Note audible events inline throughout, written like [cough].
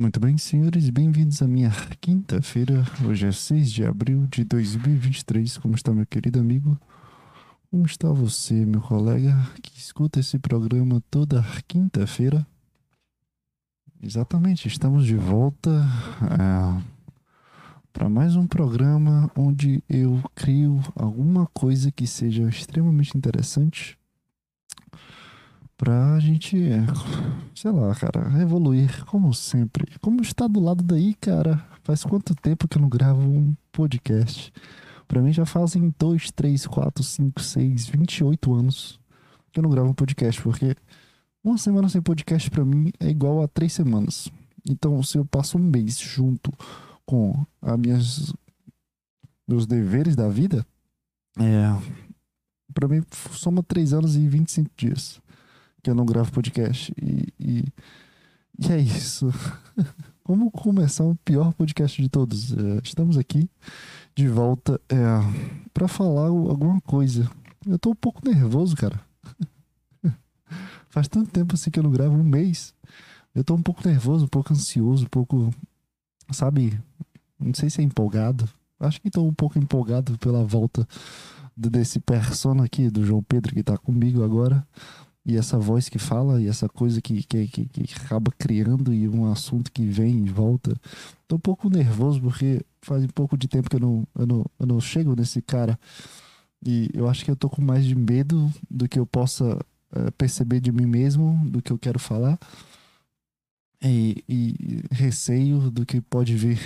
Muito bem, senhores, bem-vindos à minha quinta-feira. Hoje é 6 de abril de 2023. Como está, meu querido amigo? Como está você, meu colega, que escuta esse programa toda quinta-feira? Exatamente, estamos de volta é, para mais um programa onde eu crio alguma coisa que seja extremamente interessante pra gente, sei lá, cara, evoluir como sempre. Como está do lado daí, cara? Faz quanto tempo que eu não gravo um podcast? Pra mim já fazem 2, 3, 4, 5, 6, 28 anos que eu não gravo um podcast, porque uma semana sem podcast pra mim é igual a três semanas. Então, se eu passo um mês junto com as minhas meus deveres da vida, é, para mim soma 3 anos e 25 dias que eu não gravo podcast. E, e, e é isso. [laughs] Como começar o pior podcast de todos? É, estamos aqui de volta é, para falar alguma coisa. Eu tô um pouco nervoso, cara. [laughs] Faz tanto tempo assim que eu não gravo, um mês. Eu tô um pouco nervoso, um pouco ansioso, um pouco. Sabe? Não sei se é empolgado. Acho que tô um pouco empolgado pela volta desse persona aqui, do João Pedro, que tá comigo agora e essa voz que fala e essa coisa que, que, que, que, acaba criando e um assunto que vem e volta. Tô um pouco nervoso porque faz um pouco de tempo que eu não, eu não, eu não chego nesse cara. E eu acho que eu tô com mais de medo do que eu possa uh, perceber de mim mesmo, do que eu quero falar. E, e receio do que pode vir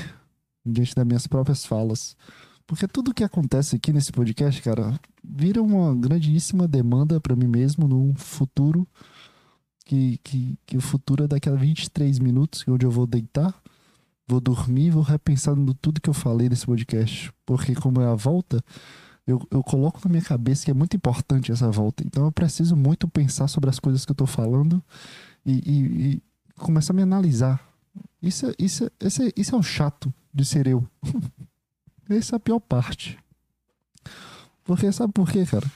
diante das minhas próprias falas. Porque tudo que acontece aqui nesse podcast, cara, vira uma grandíssima demanda para mim mesmo num futuro que, que, que o futuro é daqui a 23 minutos, onde eu vou deitar, vou dormir vou repensar no tudo que eu falei nesse podcast. Porque como é a volta, eu, eu coloco na minha cabeça que é muito importante essa volta. Então eu preciso muito pensar sobre as coisas que eu tô falando e, e, e começar a me analisar. Isso, é, isso, é, isso, é, isso é o chato de ser eu. [laughs] Essa é a pior parte. Porque sabe por quê, cara?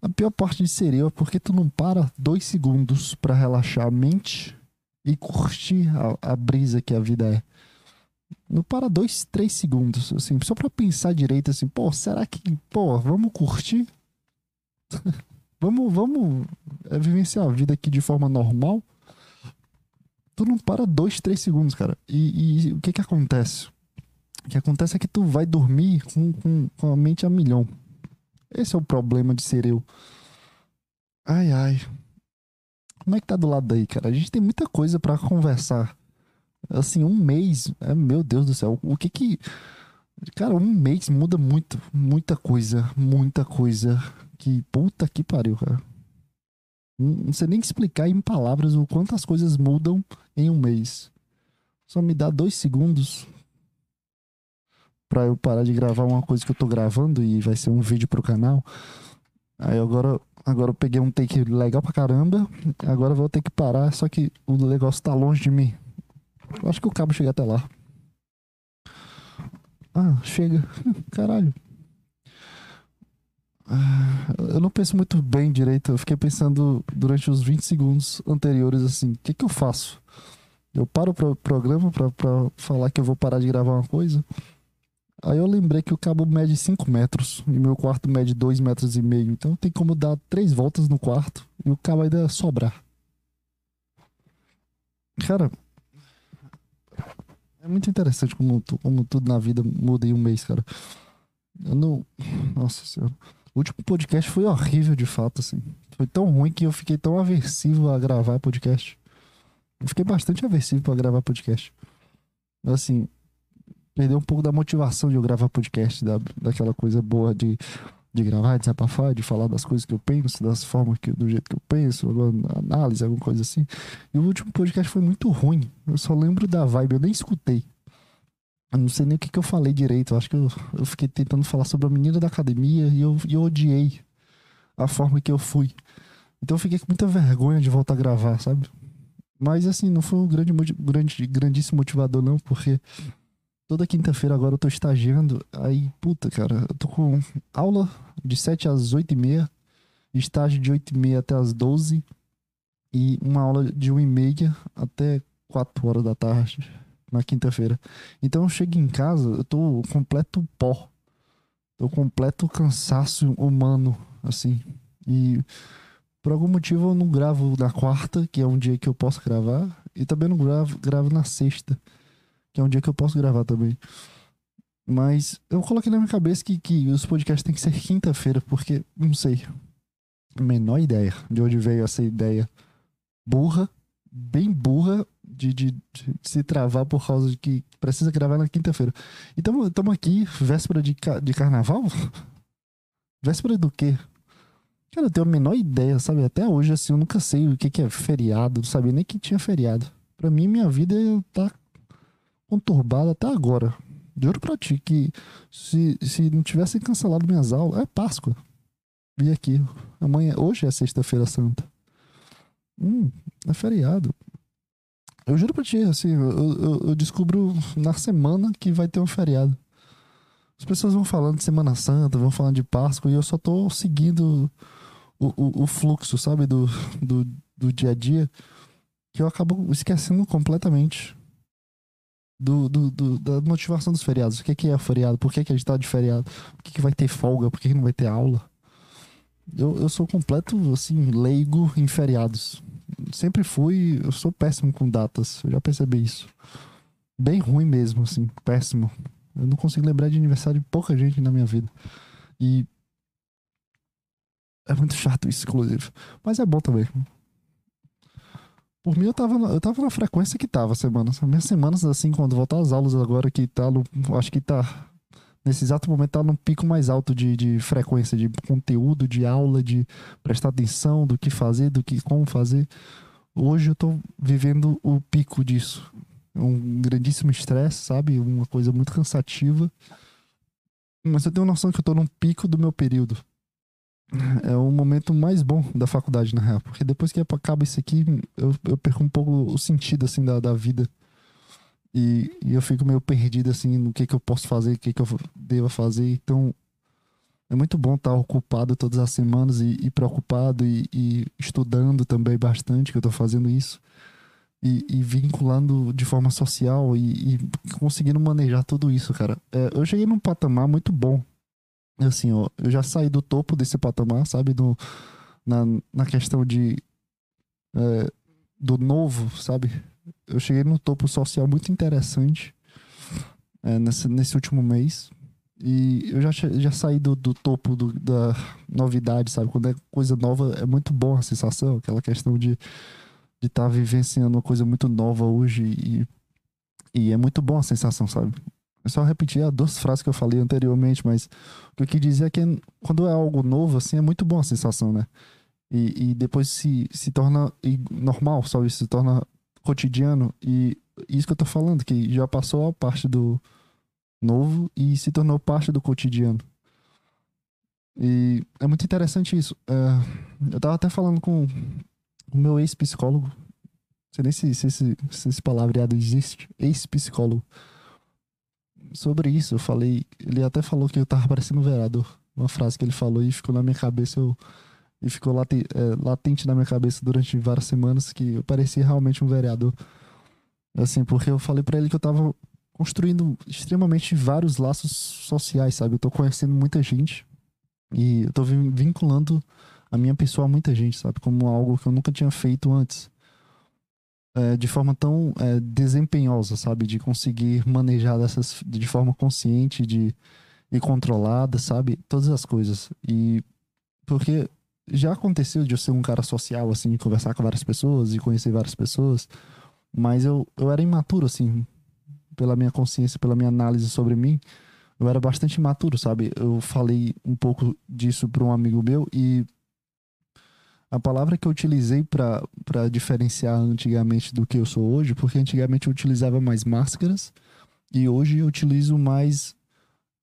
A pior parte de ser eu é porque tu não para dois segundos para relaxar a mente e curtir a, a, brisa que a vida é. Não para dois, três segundos, assim, só pra pensar direito, assim, pô, será que, pô, vamos curtir? [laughs] vamos, vamos é, vivenciar a vida aqui de forma normal? Tu não para dois, três segundos, cara. E, e o que que acontece? O que acontece é que tu vai dormir com, com, com a mente a milhão. Esse é o problema de ser eu. Ai, ai. Como é que tá do lado daí, cara? A gente tem muita coisa para conversar. Assim, um mês. É, meu Deus do céu. O que que. Cara, um mês muda muito. Muita coisa. Muita coisa. Que puta que pariu, cara. Não sei nem explicar em palavras o quanto as coisas mudam em um mês. Só me dá dois segundos pra eu parar de gravar uma coisa que eu tô gravando e vai ser um vídeo pro canal. Aí agora, agora eu peguei um take legal pra caramba. Agora eu vou ter que parar, só que o negócio tá longe de mim. Eu acho que o cabo chega até lá. Ah, chega. [laughs] Caralho. Ah, eu não penso muito bem direito. Eu fiquei pensando durante os 20 segundos anteriores assim: o que, que eu faço? Eu paro o pro programa pra, pra falar que eu vou parar de gravar uma coisa? Aí eu lembrei que o cabo mede 5 metros e meu quarto mede 2 metros e meio. Então tem como dar três voltas no quarto e o cabo ainda sobrar. Cara, é muito interessante como, como tudo na vida muda em um mês, cara. Eu não. Nossa senhora. O último podcast foi horrível de fato, assim. Foi tão ruim que eu fiquei tão aversivo a gravar podcast. Eu fiquei bastante aversivo para gravar podcast. Assim, perdeu um pouco da motivação de eu gravar podcast, da, daquela coisa boa de, de gravar, de desabafar, de falar das coisas que eu penso, das formas que do jeito que eu penso, análise, alguma coisa assim. E o último podcast foi muito ruim. Eu só lembro da vibe, eu nem escutei. Eu não sei nem o que, que eu falei direito. Eu acho que eu, eu fiquei tentando falar sobre a menina da academia e eu, e eu odiei a forma que eu fui. Então eu fiquei com muita vergonha de voltar a gravar, sabe? Mas assim, não foi um grande, grande, grandíssimo motivador, não, porque Toda quinta-feira agora eu tô estagiando. Aí, puta, cara, eu tô com aula de 7 às 8 e meia, estágio de 8 e meia até às 12 e uma aula de 1 e meia até quatro horas da tarde, na quinta-feira. Então eu chego em casa, eu tô completo pó. Tô completo cansaço humano, assim. E por algum motivo eu não gravo na quarta, que é um dia que eu posso gravar. E também não gravo, gravo na sexta, que é um dia que eu posso gravar também. Mas eu coloquei na minha cabeça que, que os podcasts têm que ser quinta-feira, porque, não sei, menor ideia de onde veio essa ideia burra, bem burra, de, de, de se travar por causa de que precisa gravar na quinta-feira. Então, estamos aqui, véspera de, de carnaval? [laughs] véspera do quê? Cara, eu tenho a menor ideia, sabe? Até hoje, assim, eu nunca sei o que, que é feriado, não sabia nem que tinha feriado. Pra mim, minha vida tá conturbada até agora. Juro pra ti que se, se não tivessem cancelado minhas aulas, é Páscoa. Vi aqui. Amanhã, hoje é sexta-feira santa. Hum, é feriado. Eu juro pra ti, assim, eu, eu, eu, descubro na semana que vai ter um feriado. As pessoas vão falando de Semana Santa, vão falando de Páscoa, e eu só tô seguindo o, o, o fluxo, sabe, do, do, do dia a dia, que eu acabo esquecendo completamente do, do, do, da motivação dos feriados. O que, que é feriado? Por que, que a gente tá de feriado? Por que, que vai ter folga? Por que, que não vai ter aula? Eu, eu sou completo, assim, leigo em feriados. Sempre fui, eu sou péssimo com datas, eu já percebi isso. Bem ruim mesmo, assim, péssimo. Eu não consigo lembrar de aniversário de pouca gente na minha vida. E. É muito chato isso, inclusive. Mas é bom também. Por mim, eu tava, na, eu tava na frequência que tava semanas. Minhas semanas, assim, quando voltar às aulas agora, que tá. No, acho que tá nesse exato momento tá num pico mais alto de, de frequência, de conteúdo, de aula, de prestar atenção do que fazer, do que como fazer. Hoje eu tô vivendo o pico disso. Um grandíssimo estresse, sabe? Uma coisa muito cansativa. Mas eu tenho noção que eu tô num pico do meu período. É o momento mais bom da faculdade, na real. Porque depois que acaba isso aqui, eu, eu perco um pouco o sentido, assim, da, da vida. E, e, eu fico meio perdido assim no que que eu posso fazer, o que que eu devo fazer. Então é muito bom estar ocupado todas as semanas e, e preocupado e, e, estudando também bastante, que eu estou fazendo isso. E, vinculando de forma social e, conseguindo manejar tudo isso, cara. É, eu cheguei num patamar muito bom. Assim, ó, eu já saí do topo desse patamar, sabe? Do, na, na questão de. É, do novo, sabe? eu cheguei num topo social muito interessante é, nesse, nesse último mês. E eu já, já saí do, do topo do, da novidade, sabe? Quando é coisa nova, é muito bom a sensação, aquela questão de de estar tá vivenciando uma coisa muito nova hoje e, e é muito bom a sensação, sabe? Eu só repetir as duas frases que eu falei anteriormente, mas o que eu quis dizer é que quando é algo novo, assim, é muito bom a sensação, né? E, e depois se, se torna normal, sabe? Se torna cotidiano. E isso que eu tô falando, que já passou a parte do novo e se tornou parte do cotidiano. E é muito interessante isso. É, eu tava até falando com o meu ex-psicólogo. Não sei nem se, se, se, se esse palavreado existe. Ex-psicólogo. Sobre isso, eu falei. Ele até falou que eu tava parecendo um vereador. Uma frase que ele falou e ficou na minha cabeça. Eu e ficou late, é, latente na minha cabeça durante várias semanas que eu parecia realmente um vereador. Assim, porque eu falei para ele que eu tava construindo extremamente vários laços sociais, sabe? Eu tô conhecendo muita gente e eu tô vinculando a minha pessoa a muita gente, sabe? Como algo que eu nunca tinha feito antes. É, de forma tão é, desempenhosa, sabe? De conseguir manejar dessas de forma consciente de, e controlada, sabe? Todas as coisas. E porque já aconteceu de eu ser um cara social, assim, conversar com várias pessoas e conhecer várias pessoas, mas eu, eu era imaturo, assim, pela minha consciência, pela minha análise sobre mim, eu era bastante imaturo, sabe? Eu falei um pouco disso para um amigo meu e a palavra que eu utilizei para diferenciar antigamente do que eu sou hoje, porque antigamente eu utilizava mais máscaras e hoje eu utilizo mais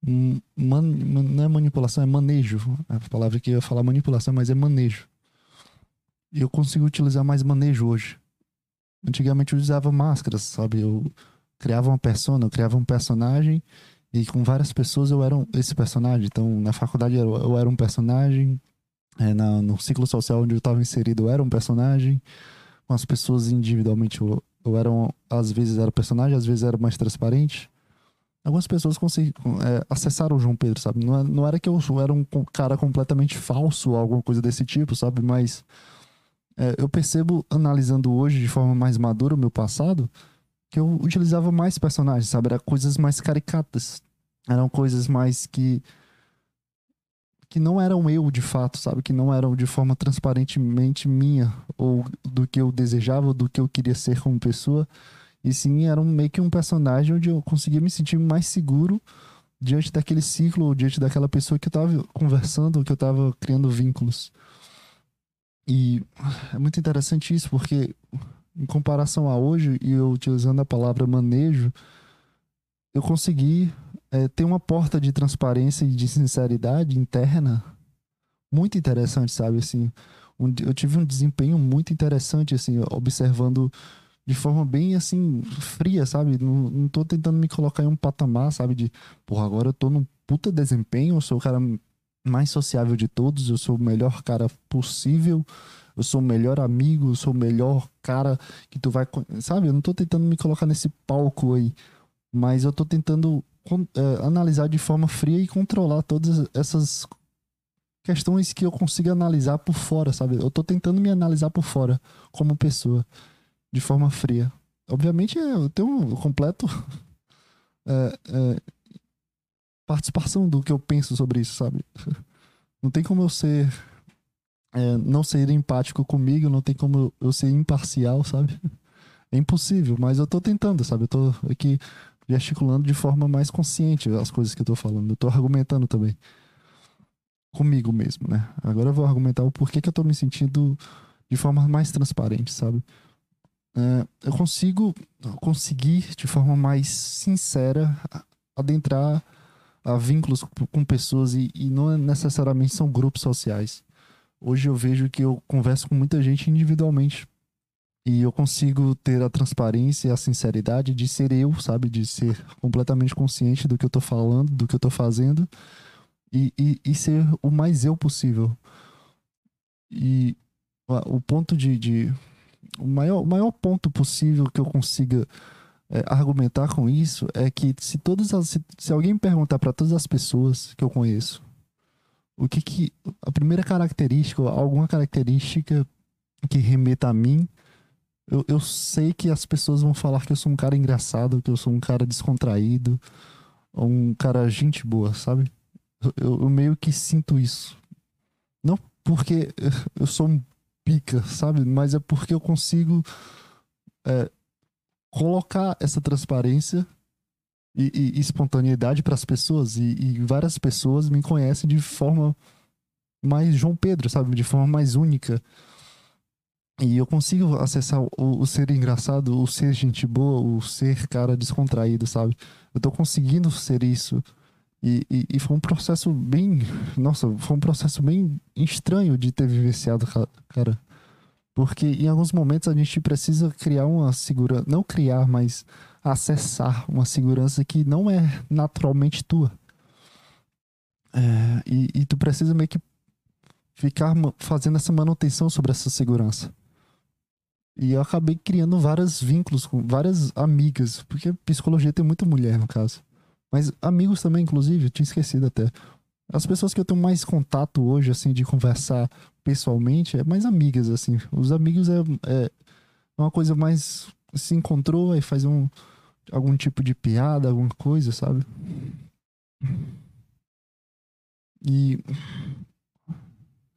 Man, não é manipulação, é manejo. A palavra que eu ia falar manipulação, mas é manejo. E eu consigo utilizar mais manejo hoje. Antigamente eu usava máscaras, sabe? Eu criava uma persona, eu criava um personagem e com várias pessoas eu era esse personagem. Então, na faculdade eu era um personagem, é, na, no ciclo social onde eu estava inserido eu era um personagem, com as pessoas individualmente eu, eu era, um, às vezes era personagem, às vezes era mais transparente. Algumas pessoas conseguiram, é, acessaram o João Pedro, sabe? Não, é, não era que eu era um cara completamente falso ou alguma coisa desse tipo, sabe? Mas é, eu percebo, analisando hoje de forma mais madura o meu passado, que eu utilizava mais personagens, sabe? Era coisas mais caricatas. Eram coisas mais que. Que não eram eu de fato, sabe? Que não eram de forma transparentemente minha, ou do que eu desejava, ou do que eu queria ser como pessoa. E sim, era um, meio que um personagem onde eu conseguia me sentir mais seguro diante daquele ciclo, ou diante daquela pessoa que eu tava conversando, que eu tava criando vínculos. E é muito interessante isso, porque em comparação a hoje, e eu utilizando a palavra manejo, eu consegui é, ter uma porta de transparência e de sinceridade interna muito interessante, sabe? Assim, um, eu tive um desempenho muito interessante, assim, observando de forma bem, assim, fria, sabe? Não, não tô tentando me colocar em um patamar, sabe? De, porra, agora eu tô num puta desempenho, eu sou o cara mais sociável de todos, eu sou o melhor cara possível, eu sou o melhor amigo, eu sou o melhor cara que tu vai. Sabe? Eu não tô tentando me colocar nesse palco aí, mas eu tô tentando analisar de forma fria e controlar todas essas questões que eu consigo analisar por fora, sabe? Eu tô tentando me analisar por fora como pessoa, de forma fria. Obviamente eu tenho um completo [laughs] é, é, participação do que eu penso sobre isso, sabe? [laughs] Não tem como eu ser é, não ser empático comigo, não tem como eu ser imparcial, sabe? [laughs] É impossível, mas eu tô tentando, sabe? Eu tô aqui gesticulando de forma mais consciente as coisas que eu tô falando. Eu tô argumentando também. Comigo mesmo, né? Agora eu vou argumentar o porquê que eu tô me sentindo de forma mais transparente, sabe? É, eu consigo conseguir de forma mais sincera adentrar a vínculos com pessoas e, e não necessariamente são grupos sociais hoje eu vejo que eu converso com muita gente individualmente. E eu consigo ter a transparência e a sinceridade de ser eu, sabe? De ser completamente consciente do que eu tô falando, do que eu tô fazendo. E, e, e ser o mais eu possível. E o ponto de. de o, maior, maior ponto possível que eu consiga é, argumentar com isso é que se todas as, se, se alguém perguntar para todas as pessoas que eu conheço o que que a primeira característica, alguma característica que remeta a mim, eu, eu sei que as pessoas vão falar que eu sou um cara engraçado, que eu sou um cara descontraído, um cara gente boa, sabe? Eu, eu meio que sinto isso. Não porque [laughs] eu sou um pica, sabe? Mas é porque eu consigo é, colocar essa transparência e, e espontaneidade para as pessoas. E, e, várias pessoas me conhecem de forma mais João Pedro, sabe? De forma mais única. E eu consigo acessar o, o ser engraçado, o ser gente boa, o ser cara descontraído, sabe? Eu tô conseguindo ser isso. E, e, e, foi um processo bem. Nossa, foi um processo bem estranho de ter vivenciado, cara. Porque em alguns momentos a gente precisa criar uma segurança. Não criar, mas acessar uma segurança que não é naturalmente tua. É, e, e tu precisa meio que ficar fazendo essa manutenção sobre essa segurança. E eu acabei criando vários vínculos com várias amigas, porque psicologia tem muita mulher no caso. Mas amigos também, inclusive, eu tinha esquecido até. As pessoas que eu tenho mais contato hoje, assim, de conversar pessoalmente, é mais amigas, assim. Os amigos é, é uma coisa mais. Se encontrou, aí faz um, algum tipo de piada, alguma coisa, sabe? E.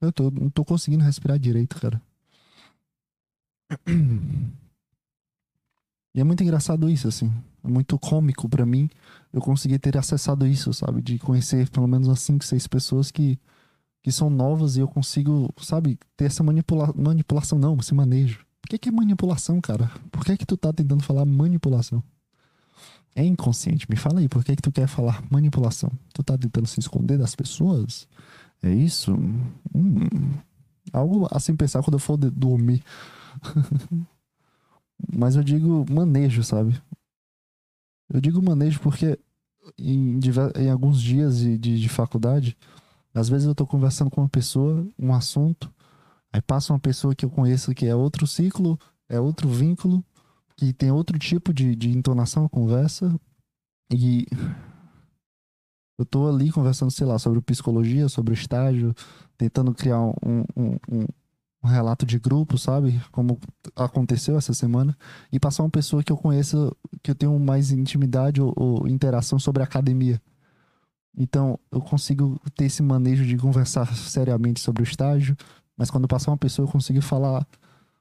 Eu tô, não tô conseguindo respirar direito, cara. E é muito engraçado isso, assim. É muito cômico para mim eu conseguir ter acessado isso, sabe? De conhecer pelo menos umas 5, 6 pessoas que, que são novas e eu consigo, sabe, ter essa manipula manipulação. Não, esse manejo. Por que, que é manipulação, cara? Por que, que tu tá tentando falar manipulação? É inconsciente. Me fala aí, por que, que tu quer falar manipulação? Tu tá tentando se esconder das pessoas? É isso? Hum, algo assim pensar quando eu for dormir. [laughs] Mas eu digo manejo, sabe? Eu digo manejo porque em, em alguns dias de, de, de, faculdade, às vezes eu tô conversando com uma pessoa, um assunto, aí passa uma pessoa que eu conheço que é outro ciclo, é outro vínculo, que tem outro tipo de, de entonação conversa. E eu tô ali conversando, sei lá, sobre psicologia, sobre estágio, tentando criar um, um, um relato de grupo, sabe? Como aconteceu essa semana. E passar uma pessoa que eu conheço, que eu tenho mais intimidade ou, ou interação sobre academia. Então, eu consigo ter esse manejo de conversar seriamente sobre o estágio, mas quando passar uma pessoa, eu consigo falar,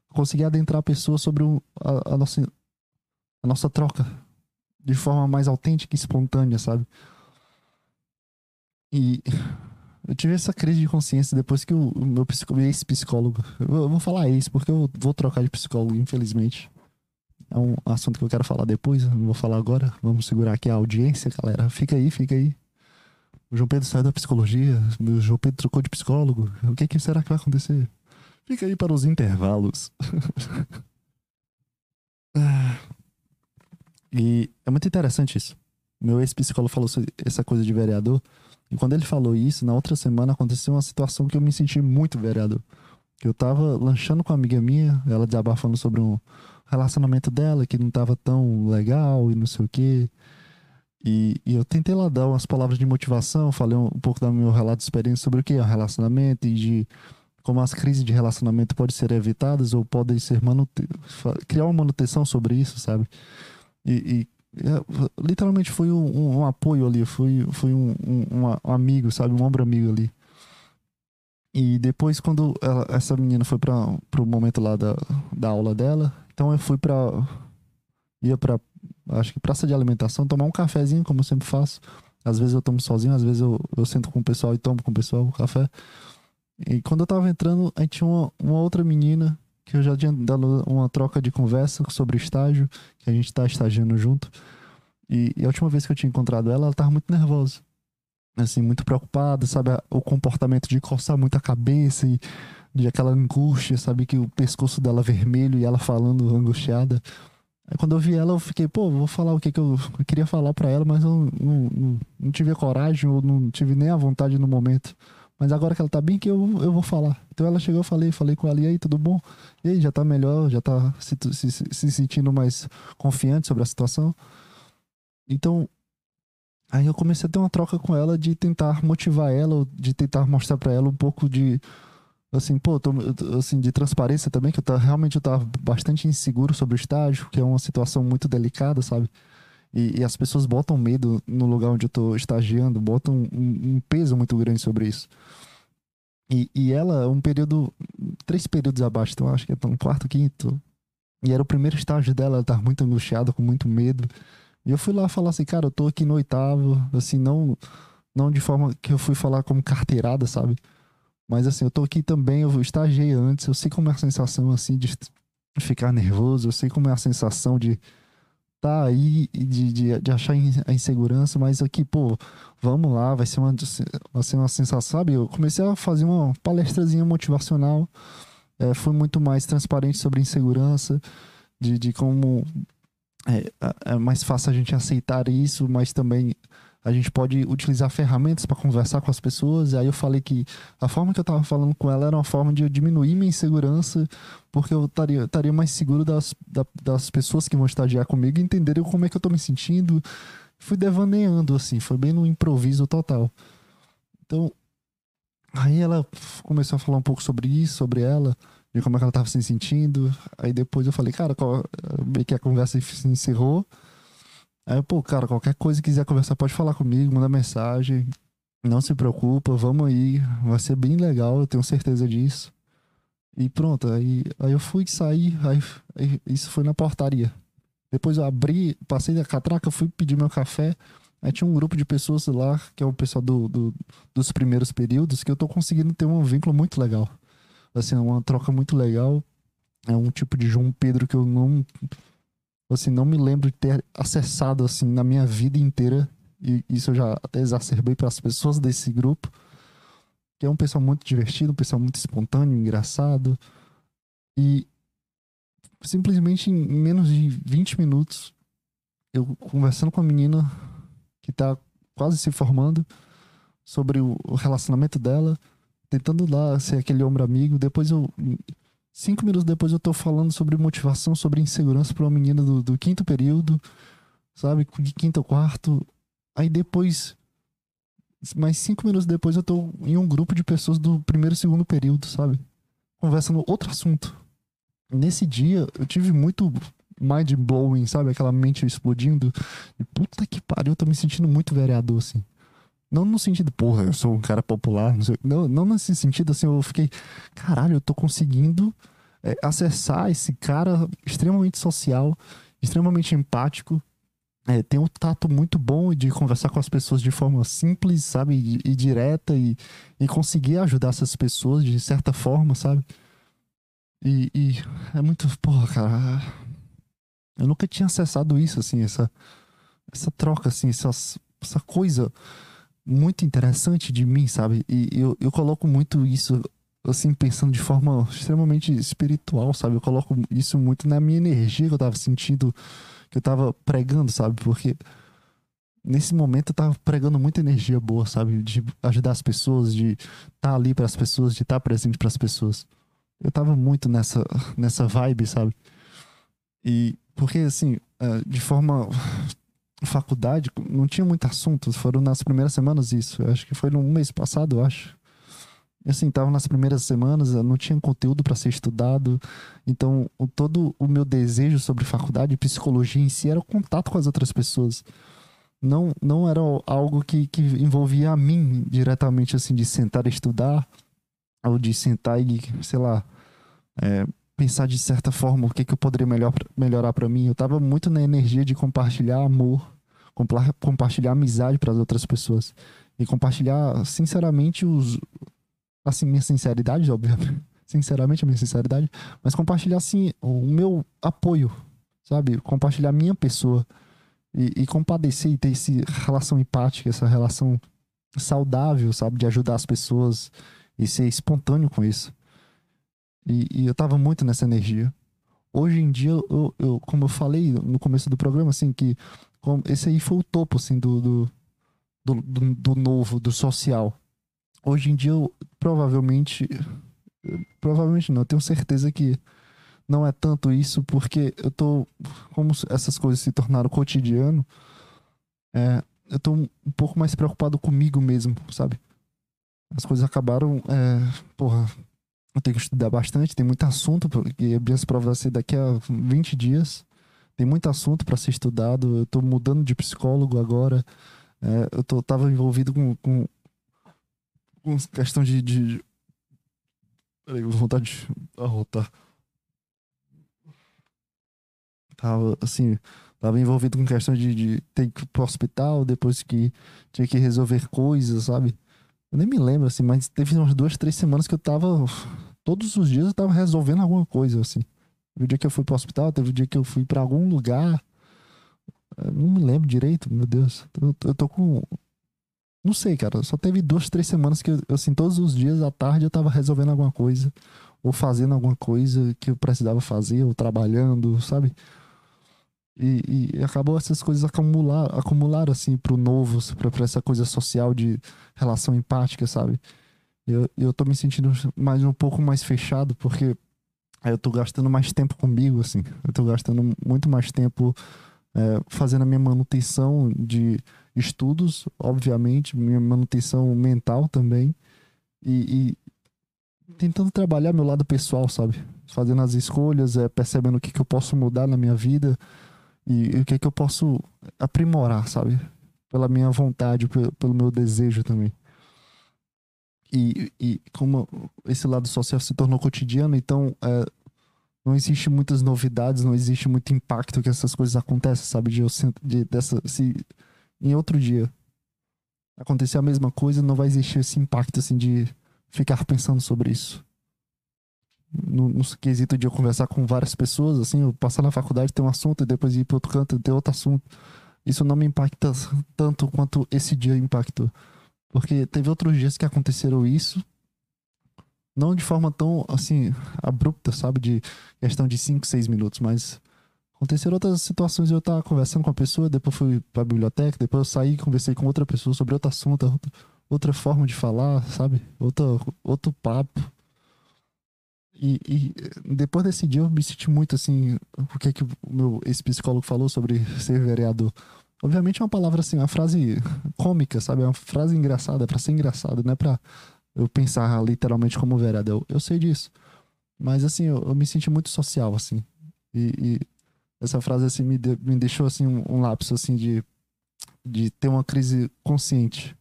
conseguir adentrar a pessoa sobre a, a, nossa, a nossa troca de forma mais autêntica e espontânea, sabe? E eu tive essa crise de consciência depois que o, meu ex-psicólogo. Eu, vou falar ex, porque eu vou trocar de psicólogo, infelizmente. É um assunto que eu quero falar depois, não vou falar agora. Vamos segurar aqui a audiência, galera. Fica aí, fica aí. O João Pedro saiu da psicologia, o João Pedro trocou de psicólogo. O que, que será que vai acontecer? Fica aí para os intervalos. [laughs] Ah. e é muito interessante isso. Meu ex-psicólogo falou essa coisa de vereador. E quando ele falou isso, na outra semana aconteceu uma situação que eu me senti muito vereador. Eu tava lanchando com uma amiga minha, ela desabafando sobre um relacionamento dela que não tava tão legal e não sei o quê. E, e, eu tentei lá dar umas palavras de motivação, falei um, um pouco do meu relato de experiência sobre o que é o relacionamento e de como as crises de relacionamento podem ser evitadas ou podem ser manute... criar uma manutenção sobre isso, sabe? E, e literalmente foi um, um, um, apoio ali, foi, foi um, um, amigo, sabe? Um ombro amigo ali. E depois, quando ela, essa menina foi para o momento lá da, da aula dela, então eu fui para ia para acho que praça de alimentação, tomar um cafezinho, como eu sempre faço. Às vezes eu tomo sozinho, às vezes eu, eu sento com o pessoal e tomo com o pessoal o café. E quando eu tava entrando, aí tinha uma, uma outra menina que eu já tinha dado uma troca de conversa sobre estágio, que a gente tá estagiando junto. E, e, a última vez que eu tinha encontrado ela, ela tava muito nervosa. Assim, muito preocupada, sabe? O comportamento de coçar muito a cabeça e de aquela angústia, sabe? Que o pescoço dela vermelho e ela falando angustiada. Aí quando eu vi ela, eu fiquei, pô, vou falar o que, que eu queria falar para ela, mas eu não, não, não, tive a coragem ou não tive nem a vontade no momento. Mas agora que ela tá bem, que eu, eu vou falar. Então ela chegou, eu falei, falei com ela, e aí, tudo bom? E aí, já tá melhor, já tá se, se, se sentindo mais confiante sobre a situação. Então, aí eu comecei a ter uma troca com ela de tentar motivar ela, de tentar mostrar para ela um pouco de assim, pô, tô, assim, de transparência também, que eu tá, realmente eu tava bastante inseguro sobre o estágio, que é uma situação muito delicada, sabe? E, e as pessoas botam medo no lugar onde eu tô estagiando, botam um, um peso muito grande sobre isso. E, e ela, um período, três períodos abaixo, então acho que é um quarto, quinto. E era o primeiro estágio dela, ela tava muito angustiada, com muito medo. E eu fui lá falar assim, cara, eu tô aqui no oitavo, assim, não, não de forma que eu fui falar como carteirada, sabe? Mas assim, eu tô aqui também, eu estagiei antes, eu sei como é a sensação assim de ficar nervoso, eu sei como é a sensação de tá aí de, de, de achar a insegurança, mas aqui, pô, vamos lá, vai ser uma, vai ser uma sensação, sabe? Eu comecei a fazer uma palestrazinha motivacional, é, fui muito mais transparente sobre insegurança, de, de como é, é mais fácil a gente aceitar isso, mas também a gente pode utilizar ferramentas para conversar com as pessoas. E aí eu falei que a forma que eu estava falando com ela era uma forma de eu diminuir minha insegurança, porque eu estaria, mais seguro das, das pessoas que vão estagiar comigo entenderem como é que eu estou me sentindo. Fui devaneando, assim, foi bem no improviso total. Então, aí ela começou a falar um pouco sobre isso, sobre ela, de como é que ela estava se sentindo. Aí depois eu falei, cara, meio que a conversa se encerrou. Aí, pô, cara, qualquer coisa que quiser conversar, pode falar comigo, manda mensagem. Não se preocupa, vamos aí. Vai ser bem legal, eu tenho certeza disso. E pronto, aí, aí eu fui sair, aí, aí isso foi na portaria. Depois eu abri, passei da catraca, fui pedir meu café. Aí tinha um grupo de pessoas lá, que é o pessoal do, do, dos primeiros períodos, que eu tô conseguindo ter um vínculo muito legal. Assim, uma troca muito legal. É um tipo de João Pedro que eu não assim, não me lembro de ter acessado assim na minha vida inteira. E isso eu já até exacerbei para as pessoas desse grupo. Que é um pessoal muito divertido, um pessoal muito espontâneo, engraçado. E simplesmente em menos de 20 minutos, eu conversando com a menina que tá quase se formando sobre o relacionamento dela, tentando lá ser aquele ombro amigo. Depois eu Cinco minutos depois eu tô falando sobre motivação, sobre insegurança pra uma menina do, do quinto período, sabe? De quinto ou quarto. Aí depois, mais cinco minutos depois, eu tô em um grupo de pessoas do primeiro e segundo período, sabe? Conversando outro assunto. Nesse dia, eu tive muito mind blowing, sabe? Aquela mente explodindo. E puta que pariu, eu tô me sentindo muito vereador, assim. Não no sentido, porra, eu sou um cara popular. Não, sei, não, não nesse sentido, assim, eu fiquei, caralho, eu tô conseguindo é, acessar esse cara extremamente social, extremamente empático. É, tem um tato muito bom de conversar com as pessoas de forma simples, sabe? E, e direta e, e conseguir ajudar essas pessoas de certa forma, sabe? E, e é muito, porra, cara. Eu nunca tinha acessado isso, assim, essa, essa troca, assim, essa, essa coisa muito interessante de mim, sabe? E eu, eu coloco muito isso, assim, pensando de forma extremamente espiritual, sabe? Eu coloco isso muito na minha energia que eu tava sentindo, que eu tava pregando, sabe? Porque nesse momento eu tava pregando muita energia boa, sabe? De ajudar as pessoas, de estar tá ali para as pessoas, de estar tá presente para as pessoas. Eu tava muito nessa, nessa vibe, sabe? E porque, assim, é, de forma faculdade, não tinha muito assunto. Foram nas primeiras semanas isso. Eu acho que foi no mês passado, eu acho. Assim, tava nas primeiras semanas, não tinha conteúdo para ser estudado. Então, o, todo o meu desejo sobre faculdade psicologia em si era o contato com as outras pessoas. Não, não era algo que, que envolvia a mim diretamente, assim, de sentar e estudar, ou de sentar e, sei lá, é, pensar de certa forma o que, que eu poderia melhor, melhorar para mim. Eu tava muito na energia de compartilhar amor, compartilhar amizade para as outras pessoas e compartilhar sinceramente os assim minha sinceridade, obviamente, [laughs] sinceramente a minha sinceridade, mas compartilhar assim o meu apoio, sabe? Compartilhar a minha pessoa e, e compadecer e ter essa relação empática, essa relação saudável, sabe, de ajudar as pessoas e ser espontâneo com isso. E, e eu tava muito nessa energia. Hoje em dia, eu, eu, como eu falei no começo do programa, assim, que esse aí foi o topo, assim, do, do, do, do, novo, do social. Hoje em dia, eu provavelmente. Provavelmente não, eu tenho certeza que não é tanto isso, porque eu tô. Como essas coisas se tornaram cotidiano, é, eu tô um pouco mais preocupado comigo mesmo, sabe? As coisas acabaram. É, porra, eu tenho que estudar bastante, tem muito assunto, porque minhas provas vai ser daqui a 20 dias. Tem muito assunto para ser estudado. Eu tô mudando de psicólogo agora. É, eu tô, tava envolvido com, com, com questão de. de... Peraí, vontade de arrotar. Tava assim, tava envolvido com questão de, de ter que ir pro hospital depois que tinha que resolver coisas, sabe? Eu nem me lembro, assim, mas teve umas duas, três semanas que eu tava. Todos os dias eu tava resolvendo alguma coisa, assim. Teve o dia que eu fui pro hospital, teve o dia que eu fui para algum lugar. Eu não me lembro direito, meu Deus. Eu, eu tô com. Não sei, cara. Só teve duas, três semanas que, eu, assim, todos os dias à tarde eu tava resolvendo alguma coisa. Ou fazendo alguma coisa que eu precisava fazer, ou trabalhando, sabe? E, e, acabou essas coisas acumular, acumular assim pro novo, pra, pra, essa coisa social de relação empática, sabe? Eu, eu tô me sentindo mais um pouco mais fechado, porque eu tô gastando mais tempo comigo, assim. Eu tô gastando muito mais tempo é, fazendo a minha manutenção de estudos, obviamente, minha manutenção mental também. E, e tentando trabalhar meu lado pessoal, sabe? Fazendo as escolhas, é, percebendo o que, que eu posso mudar na minha vida e, o que, é que eu posso aprimorar, sabe? Pela minha vontade, pelo, pelo meu desejo também. E, e como esse lado social se tornou cotidiano, então é, não existe muitas novidades, não existe muito impacto que essas coisas acontecem, sabe? De, de dessa, se em outro dia acontecer a mesma coisa, não vai existir esse impacto assim de ficar pensando sobre isso no, no quesito de eu conversar com várias pessoas, assim, eu passar na faculdade, ter um assunto e depois ir para outro canto, ter outro assunto. Isso não me impacta tanto quanto esse dia impactou. Porque teve outros dias que aconteceram isso, não de forma tão, assim, abrupta, sabe? De questão de 5, 6 minutos, mas aconteceram outras situações. Eu tava conversando com a pessoa, depois fui pra biblioteca, depois eu saí conversei com outra pessoa sobre outro assunto, outra, forma de falar, sabe? Outra, outro papo. E, e, depois desse dia eu me senti muito assim, o que é que o meu esse psicólogo falou sobre [laughs] ser vereador. Obviamente é uma palavra assim, uma frase cômica, sabe? É uma frase engraçada, é para ser engraçado, não é para eu pensar literalmente como vereador. Eu, eu sei disso. Mas assim, eu, eu, me senti muito social assim. E, e essa frase assim me, de, me deixou assim um, um lapso assim de de ter uma crise consciente,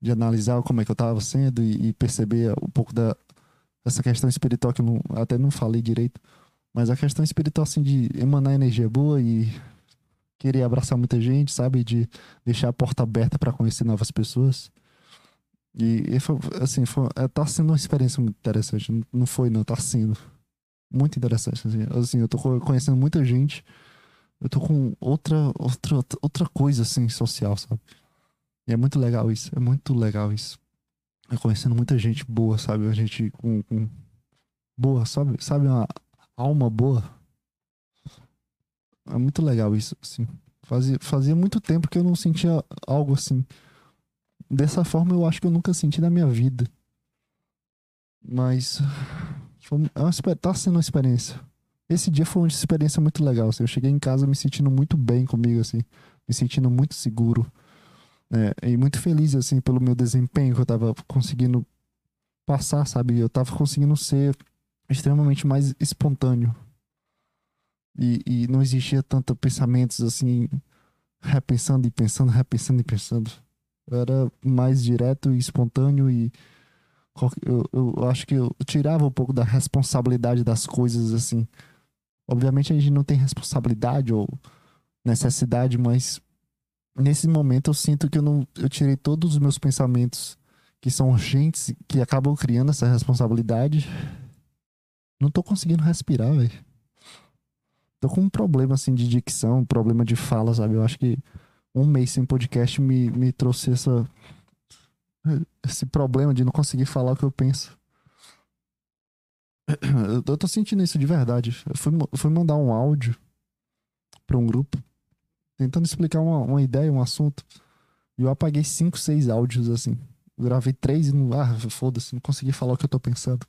de analisar como é que eu estava sendo e, e, perceber um pouco da essa questão espiritual que eu não, até não falei direito, mas a questão espiritual assim de emanar energia boa e querer abraçar muita gente, sabe, de deixar a porta aberta para conhecer novas pessoas. E, e foi, assim, foi, é, tá sendo uma experiência muito interessante. Não foi, não, tá sendo muito interessante. Assim, assim eu tô conhecendo muita gente eu tô com outra, outra, outra coisa, assim, social, sabe? E é muito legal isso, é muito legal isso. Eu conhecendo muita gente boa, sabe? A gente com, com boa, sabe? Sabe, uma alma boa. É muito legal isso, assim. Fazia, fazia muito tempo que eu não sentia algo assim. Dessa forma, eu acho que eu nunca senti na minha vida. Mas. Foi, é uma, tá sendo uma experiência esse dia foi uma experiência muito legal. Assim. Eu cheguei em casa me sentindo muito bem comigo, assim, me sentindo muito seguro. É, e muito feliz, assim, pelo meu desempenho que eu tava conseguindo passar, sabe? Eu tava conseguindo ser extremamente mais espontâneo. E, e não existia tanto pensamentos, assim, repensando e pensando, repensando e pensando. Eu era mais direto e espontâneo e eu, eu acho que eu tirava um pouco da responsabilidade das coisas, assim. Obviamente a gente não tem responsabilidade ou necessidade, mas nesse momento eu sinto que eu não eu tirei todos os meus pensamentos que são urgentes, que acabam criando essa responsabilidade. Não tô conseguindo respirar, velho. Tô com um problema assim de dicção, um problema de fala, sabe? Eu acho que um mês sem podcast me, me trouxe essa esse problema de não conseguir falar o que eu penso. Eu tô sentindo isso de verdade. Eu fui, fui mandar um áudio pra um grupo, tentando explicar uma, uma ideia, um assunto. E eu apaguei cinco, seis áudios assim. Gravei três e não. Ah, foda-se, não consegui falar o que eu tô pensando.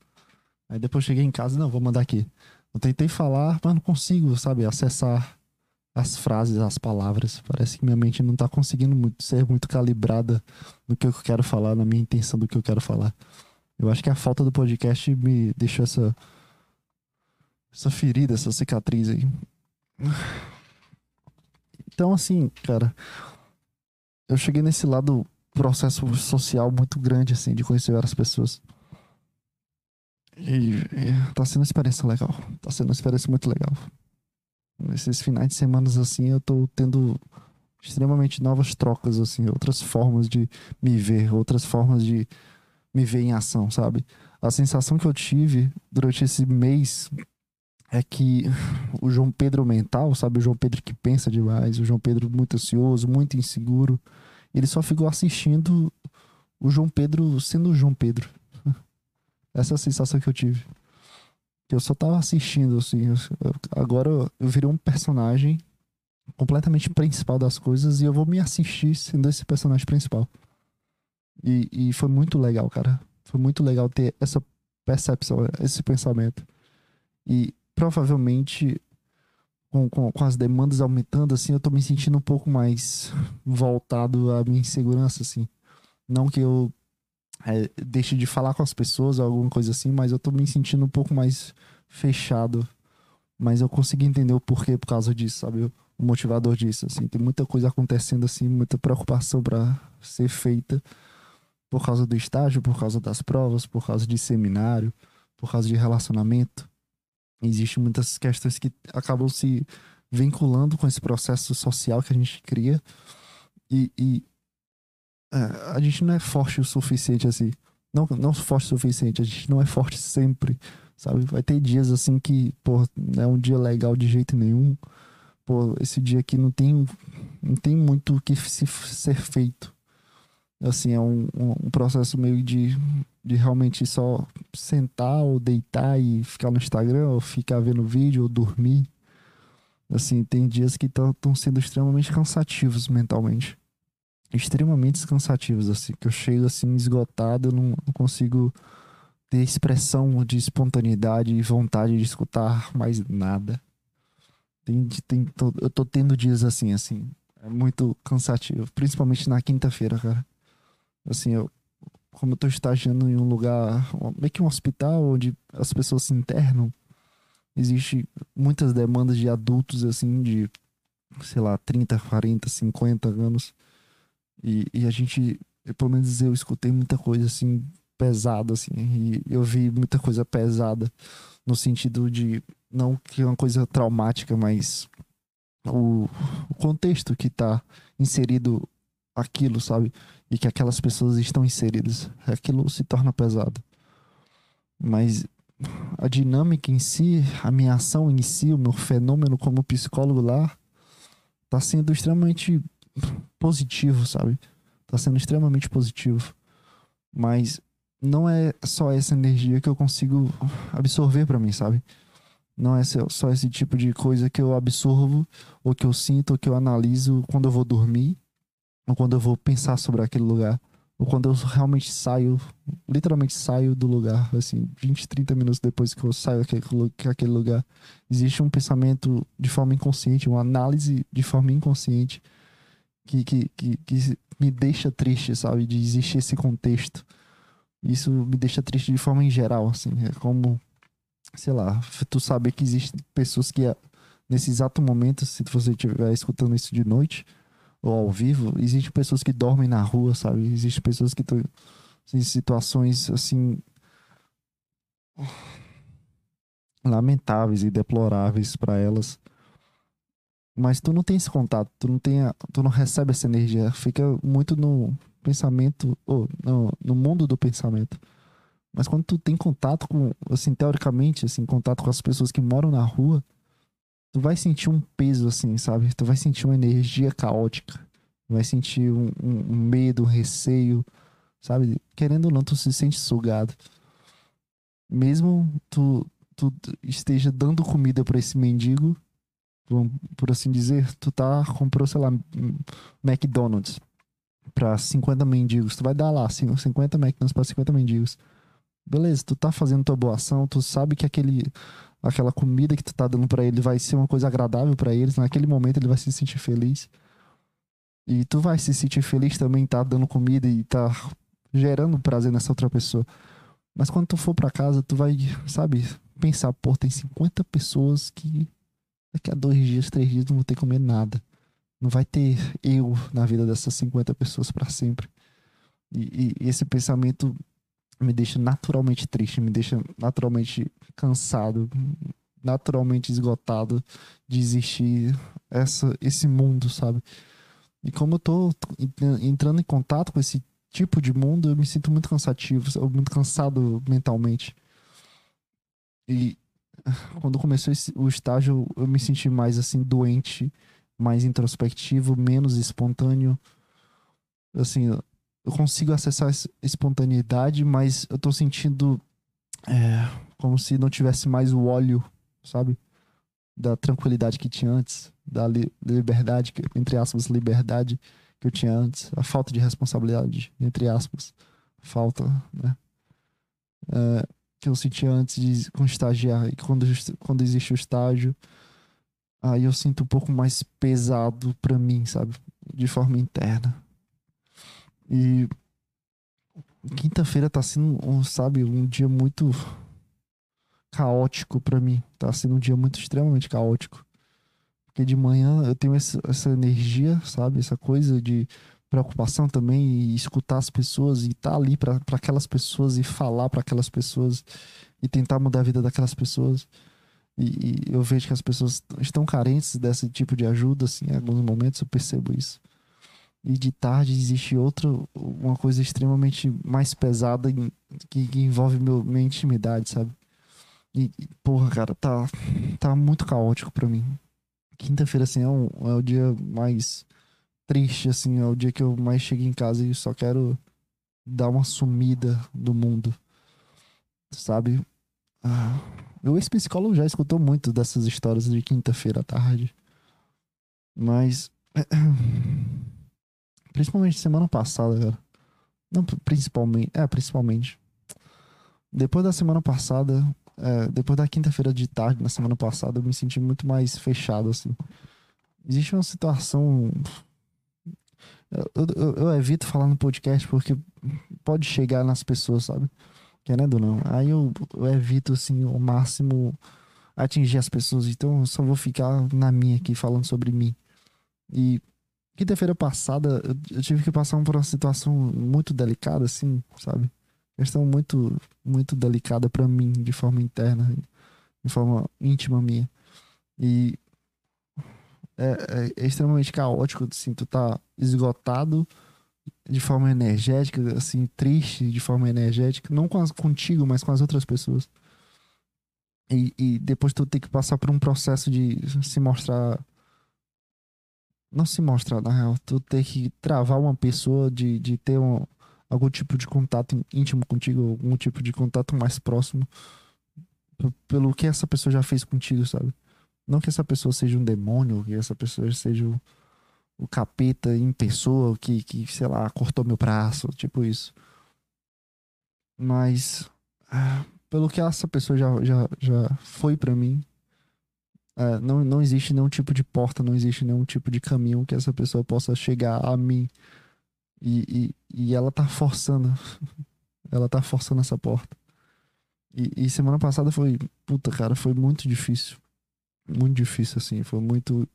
Aí depois cheguei em casa, não, vou mandar aqui. Eu tentei falar, mas não consigo, sabe, acessar as frases, as palavras. Parece que minha mente não tá conseguindo muito, ser muito calibrada no que eu quero falar, na minha intenção do que eu quero falar. Eu acho que a falta do podcast me deixou essa. Essa ferida, essa cicatriz aí. [sighs] Então, assim, cara. Eu cheguei nesse lado processo social muito grande, assim, de conhecer várias pessoas. E, e tá sendo uma experiência legal. Tá sendo uma experiência muito legal. Esses finais de semanas, assim, eu tô tendo extremamente novas trocas, assim, outras formas de me ver, outras formas de me ver em ação, sabe? A sensação que eu tive durante esse mês é que o João Pedro mental, sabe? O João Pedro que pensa demais, o João Pedro muito ansioso, muito inseguro, ele só ficou assistindo o João Pedro sendo o João Pedro. [laughs] Essa é a sensação que eu tive. Eu só tava assistindo, assim. agora eu virei um personagem completamente principal das coisas e eu vou me assistir sendo esse personagem principal. E, e foi muito legal, cara. Foi muito legal ter essa percepção, esse pensamento. E provavelmente, com, com, com, as demandas aumentando, assim, eu tô me sentindo um pouco mais voltado à minha insegurança, assim. Não que eu é, deixe de falar com as pessoas ou alguma coisa assim, mas eu tô me sentindo um pouco mais fechado. Mas eu consegui entender o porquê por causa disso, sabe? O motivador disso, assim. Tem muita coisa acontecendo, assim, muita preocupação para ser feita por causa do estágio, por causa das provas, por causa de seminário, por causa de relacionamento. Existem muitas questões que acabam se vinculando com esse processo social que a gente cria. E, e é, a gente não é forte o suficiente assim. Não, não forte o suficiente, a gente não é forte sempre, sabe? Vai ter dias assim que, pô, não é um dia legal de jeito nenhum. Pô, esse dia aqui não tem, não tem muito o que se, ser feito assim, é um, um, processo meio de, de realmente só sentar ou deitar e ficar no Instagram, ou ficar vendo vídeo, ou dormir. Assim, tem dias que estão sendo extremamente cansativos mentalmente. Extremamente cansativos, assim, que eu chego assim esgotado, eu não, não consigo ter expressão de espontaneidade e vontade de escutar mais nada. Tem, tem, tô, eu tô tendo dias assim, assim. É muito cansativo. Principalmente na quinta-feira, cara. Assim, eu. Como eu tô estagiando em um lugar, meio que um hospital, onde as pessoas se internam, existe muitas demandas de adultos, assim, de, sei lá, 30, 40, 50 anos. E, e a gente, pelo menos eu escutei muita coisa, assim, pesada, assim. E eu vi muita coisa pesada no sentido de não que é uma coisa traumática, mas o, o contexto que está inserido aquilo, sabe? E que aquelas pessoas estão inseridas. Aquilo se torna pesado. Mas a dinâmica em si, a minha ação em si, o meu fenômeno como psicólogo lá, tá sendo extremamente positivo, sabe? Tá sendo extremamente positivo. Mas não é só essa energia que eu consigo absorver para mim, sabe? Não é só esse tipo de coisa que eu absorvo, ou que eu sinto, ou que eu analiso quando eu vou dormir, ou quando eu vou pensar sobre aquele lugar, ou quando eu realmente saio, literalmente saio do lugar, assim, 20, 30 minutos depois que eu saio daquele lugar. Existe um pensamento de forma inconsciente, uma análise de forma inconsciente que, que, que, que me deixa triste, sabe? De existir esse contexto. Isso me deixa triste de forma em geral, assim. É como sei lá, tu saber que existem pessoas que nesse exato momento, se você estiver escutando isso de noite ou ao vivo, existem pessoas que dormem na rua, sabe? Existem pessoas que estão em situações assim lamentáveis e deploráveis para elas. Mas tu não tem esse contato, tu não tem, a, tu não recebe essa energia, fica muito no pensamento, ou no, no mundo do pensamento. Mas quando tu tem contato com, assim, teoricamente, assim, contato com as pessoas que moram na rua, tu vai sentir um peso, assim, sabe? Tu vai sentir uma energia caótica. Vai sentir um, um, medo, um receio, sabe? Querendo ou não, tu se sente sugado. Mesmo tu, tu esteja dando comida para esse mendigo, por, assim dizer, tu tá, comprou, sei lá, McDonald's para 50 mendigos. Tu vai dar lá, 50 McDonald's para 50 mendigos beleza, tu tá fazendo tua boa ação, tu sabe que aquele aquela comida que tu tá dando para ele vai ser uma coisa agradável para eles, naquele momento ele vai se sentir feliz. E tu vai se sentir feliz também tá dando comida e tá gerando prazer nessa outra pessoa. Mas quando tu for para casa, tu vai, sabe, pensar, pô, tem 50 pessoas que daqui a dois dias, três dias não vão ter comer nada. Não vai ter eu na vida dessas 50 pessoas para sempre. E, e, esse pensamento me deixa naturalmente triste, me deixa naturalmente cansado, naturalmente esgotado de existir essa, esse mundo, sabe? E como eu tô entrando em contato com esse tipo de mundo, eu me sinto muito cansativo, muito cansado mentalmente. E quando começou esse, o estágio, eu me senti mais assim, doente, mais introspectivo, menos espontâneo. Assim, eu consigo acessar essa espontaneidade, mas eu tô sentindo é, como se não tivesse mais o óleo, sabe? Da tranquilidade que tinha antes, da li liberdade, entre aspas, liberdade que eu tinha antes, a falta de responsabilidade, entre aspas, falta, né? É, que eu sentia antes de com estagiar e quando, quando existe o estágio, aí eu sinto um pouco mais pesado para mim, sabe? De forma interna. E quinta-feira tá sendo, um, sabe, um dia muito caótico para mim. Tá sendo um dia muito extremamente caótico. Porque de manhã eu tenho essa, essa energia, sabe? Essa coisa de preocupação também e escutar as pessoas e estar tá ali para aquelas pessoas e falar para aquelas pessoas e tentar mudar a vida daquelas pessoas. E, e, eu vejo que as pessoas estão carentes desse tipo de ajuda, assim, em alguns momentos eu percebo isso. E de tarde existe outra, uma coisa extremamente mais pesada que, que envolve meu, minha intimidade, sabe? E, porra, cara, tá, tá muito caótico pra mim. Quinta-feira, assim, é, um, é o dia mais triste, assim, é o dia que eu mais chego em casa e só quero dar uma sumida do mundo, sabe? Ah, o ex-psicólogo já escutou muito dessas histórias de quinta-feira à tarde, mas [clears throat] Principalmente semana passada, cara. Não, principalmente. É, principalmente. depois da semana passada, é, depois da quinta-feira de tarde, na semana passada, eu me senti muito mais fechado, assim. Existe uma situação. Eu, eu, eu evito falar no podcast porque pode chegar nas pessoas, sabe? Querendo ou não. Aí eu, eu evito, assim, o máximo atingir as pessoas. Então eu só vou ficar na minha aqui, falando sobre mim. E quinta-feira passada eu, tive que passar por uma situação muito delicada, assim, sabe? Questão muito, muito delicada para mim, de forma interna, de forma íntima minha. E é, é, é extremamente caótico, assim, tu tá esgotado de forma energética, assim, triste de forma energética, não com as, contigo, mas com as outras pessoas. E, e depois tu tem que passar por um processo de se mostrar. Não se mostrar, na real. Tu tem que travar uma pessoa de, de ter um, algum tipo de contato íntimo contigo, algum tipo de contato mais próximo pelo que essa pessoa já fez contigo, sabe? Não que essa pessoa seja um demônio, que essa pessoa seja o, o capeta em pessoa que, que, sei lá, cortou meu braço, tipo isso. Mas. Ah, pelo que essa pessoa já, já, já foi para mim, é, não, não existe nenhum tipo de porta, não existe nenhum tipo de caminho que essa pessoa possa chegar a mim. E, e, e ela tá forçando. [laughs] ela tá forçando essa porta. E, e, semana passada foi. Puta, cara, foi muito difícil. Muito difícil, assim. Foi muito.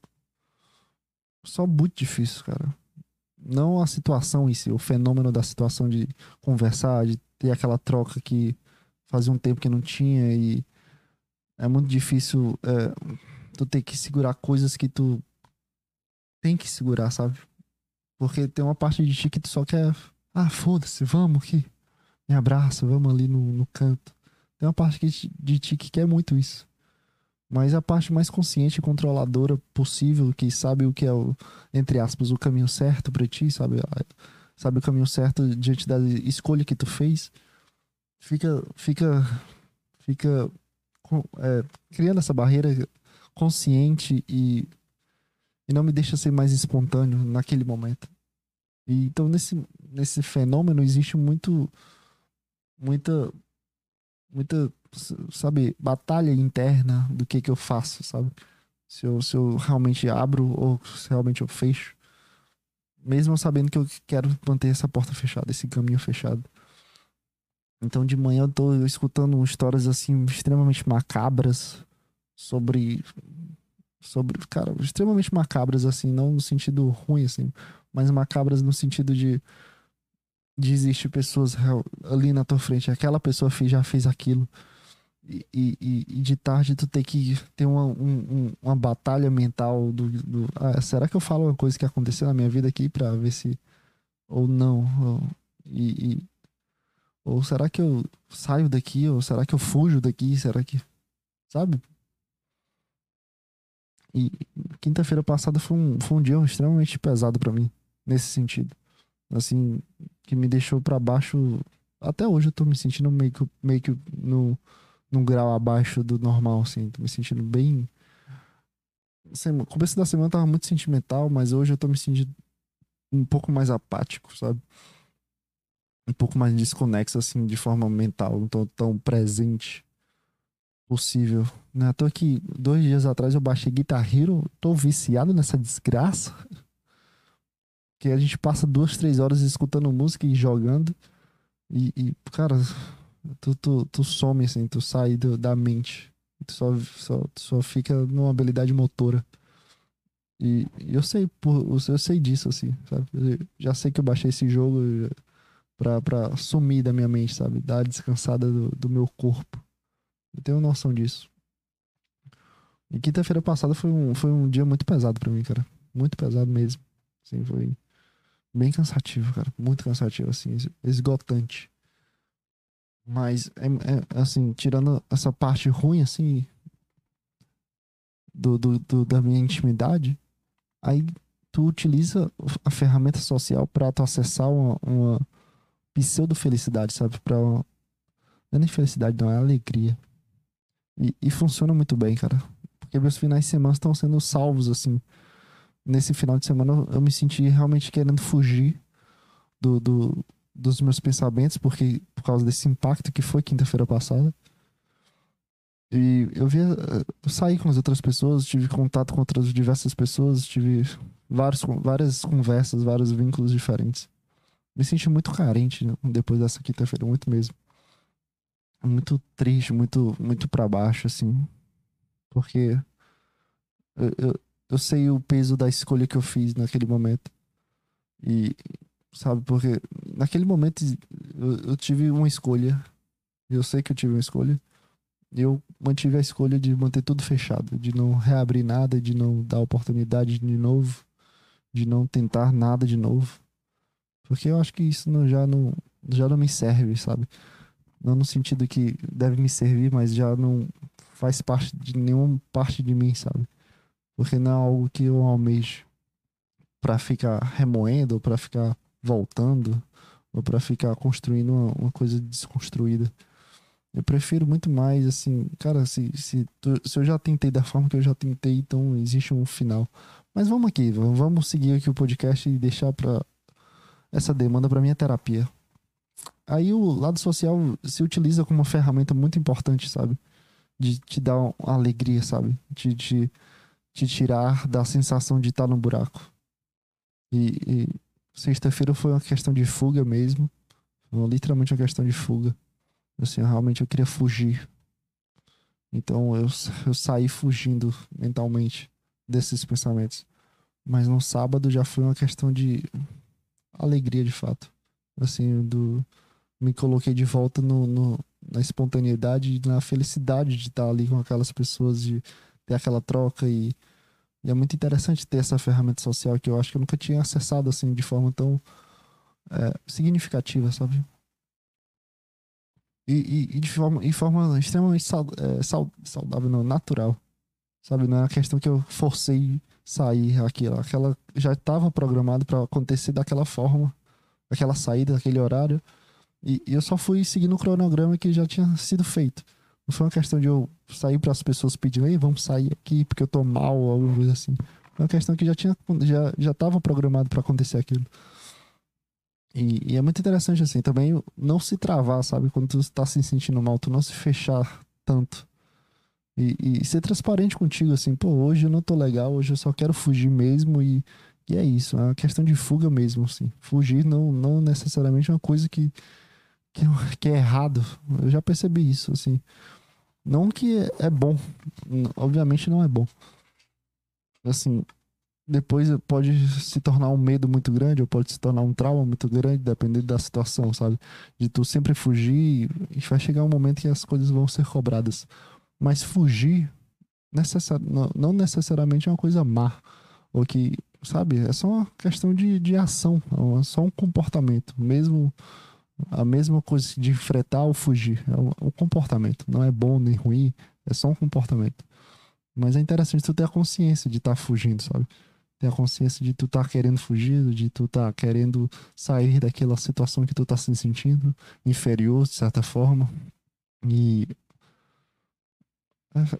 Só muito difícil, cara. Não a situação em si, o fenômeno da situação de conversar, de ter aquela troca que fazia um tempo que não tinha e é muito difícil é, tu ter que segurar coisas que tu tem que segurar, sabe? Porque tem uma parte de ti que tu só quer, ah, foda-se, vamos aqui, me abraça, vamos ali no, no canto. Tem uma parte de ti que quer muito isso. Mas a parte mais consciente e controladora possível, que sabe o que é o, entre aspas, o caminho certo para ti, sabe? Sabe o caminho certo diante da escolha que tu fez fica fica fica é, criando essa barreira consciente e, e não me deixa ser mais espontâneo naquele momento. E, então nesse nesse fenômeno existe muito muita muita sabe batalha interna do que que eu faço, sabe? Se eu, se eu realmente abro ou se realmente eu fecho, mesmo sabendo que eu quero manter essa porta fechada, esse caminho fechado. Então de manhã eu tô escutando histórias assim extremamente macabras sobre sobre, cara, extremamente macabras assim, não no sentido ruim assim, mas macabras no sentido de de existir pessoas ali na tua frente, aquela pessoa já fez aquilo. E, e, e de tarde tu tem que ter uma, um, uma batalha mental do, do ah, será que eu falo uma coisa que aconteceu na minha vida aqui para ver se ou não ou, e ou será que eu saio daqui? Ou será que eu fujo daqui? Será que. Sabe? E quinta-feira passada foi um, foi um dia extremamente pesado para mim, nesse sentido. Assim, que me deixou para baixo. Até hoje eu tô me sentindo meio que, meio que no, num grau abaixo do normal, assim. Tô me sentindo bem. No começo da semana tava muito sentimental, mas hoje eu tô me sentindo um pouco mais apático, sabe? Um pouco mais desconexo, assim, de forma mental, não tô tão presente possível. Né? Tô aqui, dois dias atrás eu baixei Guitar Hero, tô viciado nessa desgraça. Que a gente passa duas, três horas escutando música e jogando. E, e cara, tu, tu, tu some, assim, tu sai do, da mente. Tu só, só, tu só fica numa habilidade motora. E, e eu sei, eu sei disso, assim, sabe? Eu já sei que eu baixei esse jogo, pra, pra sumir da minha mente, sabe? Dar descansada do, do meu corpo. Eu tenho noção disso. E quinta-feira passada foi um, foi um dia muito pesado para mim, cara. Muito pesado mesmo. Assim, foi bem cansativo, cara. Muito cansativo, assim, esgotante. Mas, é, é, assim, tirando essa parte ruim, assim, do, do, do, da minha intimidade, aí tu utiliza a ferramenta social para tu acessar uma, uma, pseudo-felicidade, sabe? Pra... Não é nem felicidade, não, é alegria. E, e funciona muito bem, cara. Porque meus finais de semana estão sendo salvos, assim. Nesse final de semana eu, eu me senti realmente querendo fugir do, do, dos meus pensamentos, porque por causa desse impacto que foi quinta-feira passada. E eu via, eu saí com as outras pessoas, tive contato com outras diversas pessoas, tive vários, várias conversas, vários vínculos diferentes. Me senti muito carente depois dessa quinta-feira, muito mesmo. Muito triste, muito, muito para baixo, assim. Porque eu, eu, eu sei o peso da escolha que eu fiz naquele momento. E, sabe, porque naquele momento eu, eu tive uma escolha. Eu sei que eu tive uma escolha. Eu mantive a escolha de manter tudo fechado, de não reabrir nada, de não dar oportunidade de novo, de não tentar nada de novo. Porque eu acho que isso não, já, não, já não me serve, sabe? Não no sentido que deve me servir, mas já não faz parte de nenhuma parte de mim, sabe? Porque não é algo que eu almejo para ficar remoendo, ou para ficar voltando, ou para ficar construindo uma, uma, coisa desconstruída. Eu prefiro muito mais, assim, cara, se, se, se eu já tentei da forma que eu já tentei, então existe um final. Mas vamos aqui, vamos seguir aqui o podcast e deixar para essa demanda para minha terapia. Aí o lado social se utiliza como uma ferramenta muito importante, sabe? De te dar uma alegria, sabe? De te, te tirar da sensação de estar no buraco. E, e sexta-feira foi uma questão de fuga mesmo. Foi literalmente uma questão de fuga. Assim, realmente eu queria fugir. Então eu, eu saí fugindo mentalmente desses pensamentos. Mas no sábado já foi uma questão de alegria de fato. Assim, do me coloquei de volta no, no, na espontaneidade e na felicidade de estar ali com aquelas pessoas, de ter aquela troca e, e, é muito interessante ter essa ferramenta social que eu acho que eu nunca tinha acessado assim de forma tão é, significativa, sabe? E, e, e, de forma, de forma extremamente é, saudável, não, natural. Sabe? Não é uma questão que eu forcei sair aquilo. Aquela já estava programado para acontecer daquela forma, aquela saída, daquele horário. E, e, eu só fui seguindo o cronograma que já tinha sido feito. Não foi uma questão de eu sair para as pessoas pedindo, ei, vamos sair aqui porque eu tô mal ou alguma coisa assim. Foi uma questão que já tinha já já estava programado para acontecer aquilo. E, e, é muito interessante assim, também não se travar, sabe? Quando tu tá se sentindo mal, tu não se fechar tanto. E, e, ser transparente contigo, assim, pô, hoje eu não tô legal, hoje eu só quero fugir mesmo e, e é isso, é uma questão de fuga mesmo, assim. Fugir não, não necessariamente é uma coisa que, que, [laughs] que é errado, eu já percebi isso, assim. Não que é, bom, obviamente não é bom. Assim, depois pode se tornar um medo muito grande ou pode se tornar um trauma muito grande, dependendo da situação, sabe? De tu sempre fugir e vai chegar um momento que as coisas vão ser cobradas. Mas fugir necessar, não, não necessariamente é uma coisa má. Ou que, sabe, é só uma questão de, de ação, é só um comportamento. Mesmo a mesma coisa de enfrentar ou fugir. É um, um, comportamento. Não é bom nem ruim, é só um comportamento. Mas é interessante tu ter a consciência de estar tá fugindo, sabe? Ter a consciência de tu estar tá querendo fugir, de tu estar tá querendo sair daquela situação que tu tá se sentindo inferior, de certa forma. E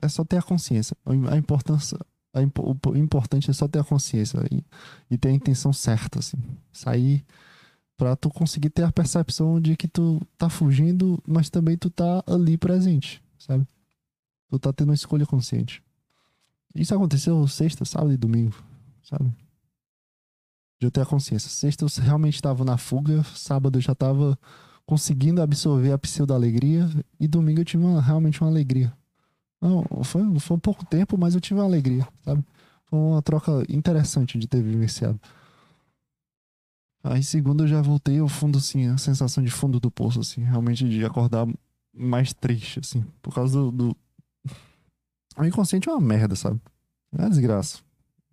é, só ter a consciência. A importância, a, o importante é só ter a consciência e, e ter a intenção certa, assim. Sair para tu conseguir ter a percepção de que tu tá fugindo, mas também tu tá ali presente, sabe? Tu tá tendo uma escolha consciente. Isso aconteceu sexta, sábado e domingo, sabe? De eu ter a consciência. Sexta eu realmente estava na fuga, sábado eu já tava conseguindo absorver a pseudo alegria e domingo eu tive uma, realmente uma alegria. Não, foi, foi um pouco tempo, mas eu tive uma alegria, sabe? Foi uma troca interessante de ter vivenciado. Aí, segundo, eu já voltei ao fundo, assim, a sensação de fundo do poço, assim, realmente de acordar mais triste, assim, por causa do. do... [laughs] O inconsciente é uma merda, sabe? É uma desgraça.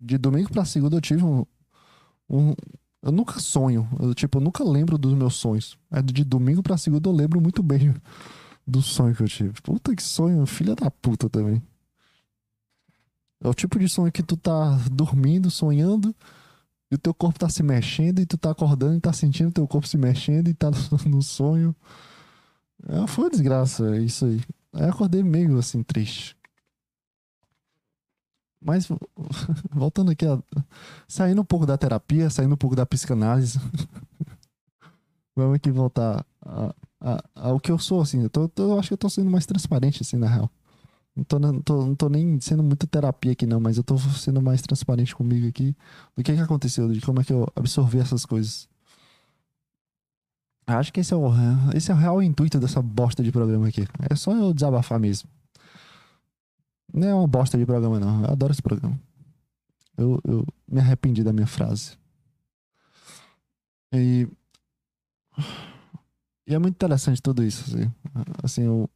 De domingo pra segunda eu tive um. um... Eu nunca sonho, eu, tipo, eu nunca lembro dos meus sonhos. É de domingo pra segunda eu lembro muito bem do sonho que eu tive. Puta que sonho, filha da puta também. É o tipo de sonho que tu tá dormindo, sonhando, e o teu corpo tá se mexendo, e tu tá acordando e tá sentindo o teu corpo se mexendo e tá [laughs] no sonho. É, foi uma desgraça, isso aí. Aí acordei meio assim, triste. Mas [laughs] voltando aqui, saindo um pouco da terapia, saindo um pouco da psicanálise. [laughs] Vamos aqui voltar a, ao que eu sou, assim. Eu, tô, eu acho que eu tô sendo mais transparente, assim, na real. Não tô, não, tô, não tô nem sendo muito terapia aqui, não, mas eu tô sendo mais transparente comigo aqui do que, que aconteceu, de como é que eu absorvi essas coisas. Acho que esse é, o, esse é o real intuito dessa bosta de programa aqui. É só eu desabafar mesmo. Não é uma bosta de programa, não. Eu adoro esse programa. Eu, eu me arrependi da minha frase. E. E é muito interessante tudo isso. Assim, assim o,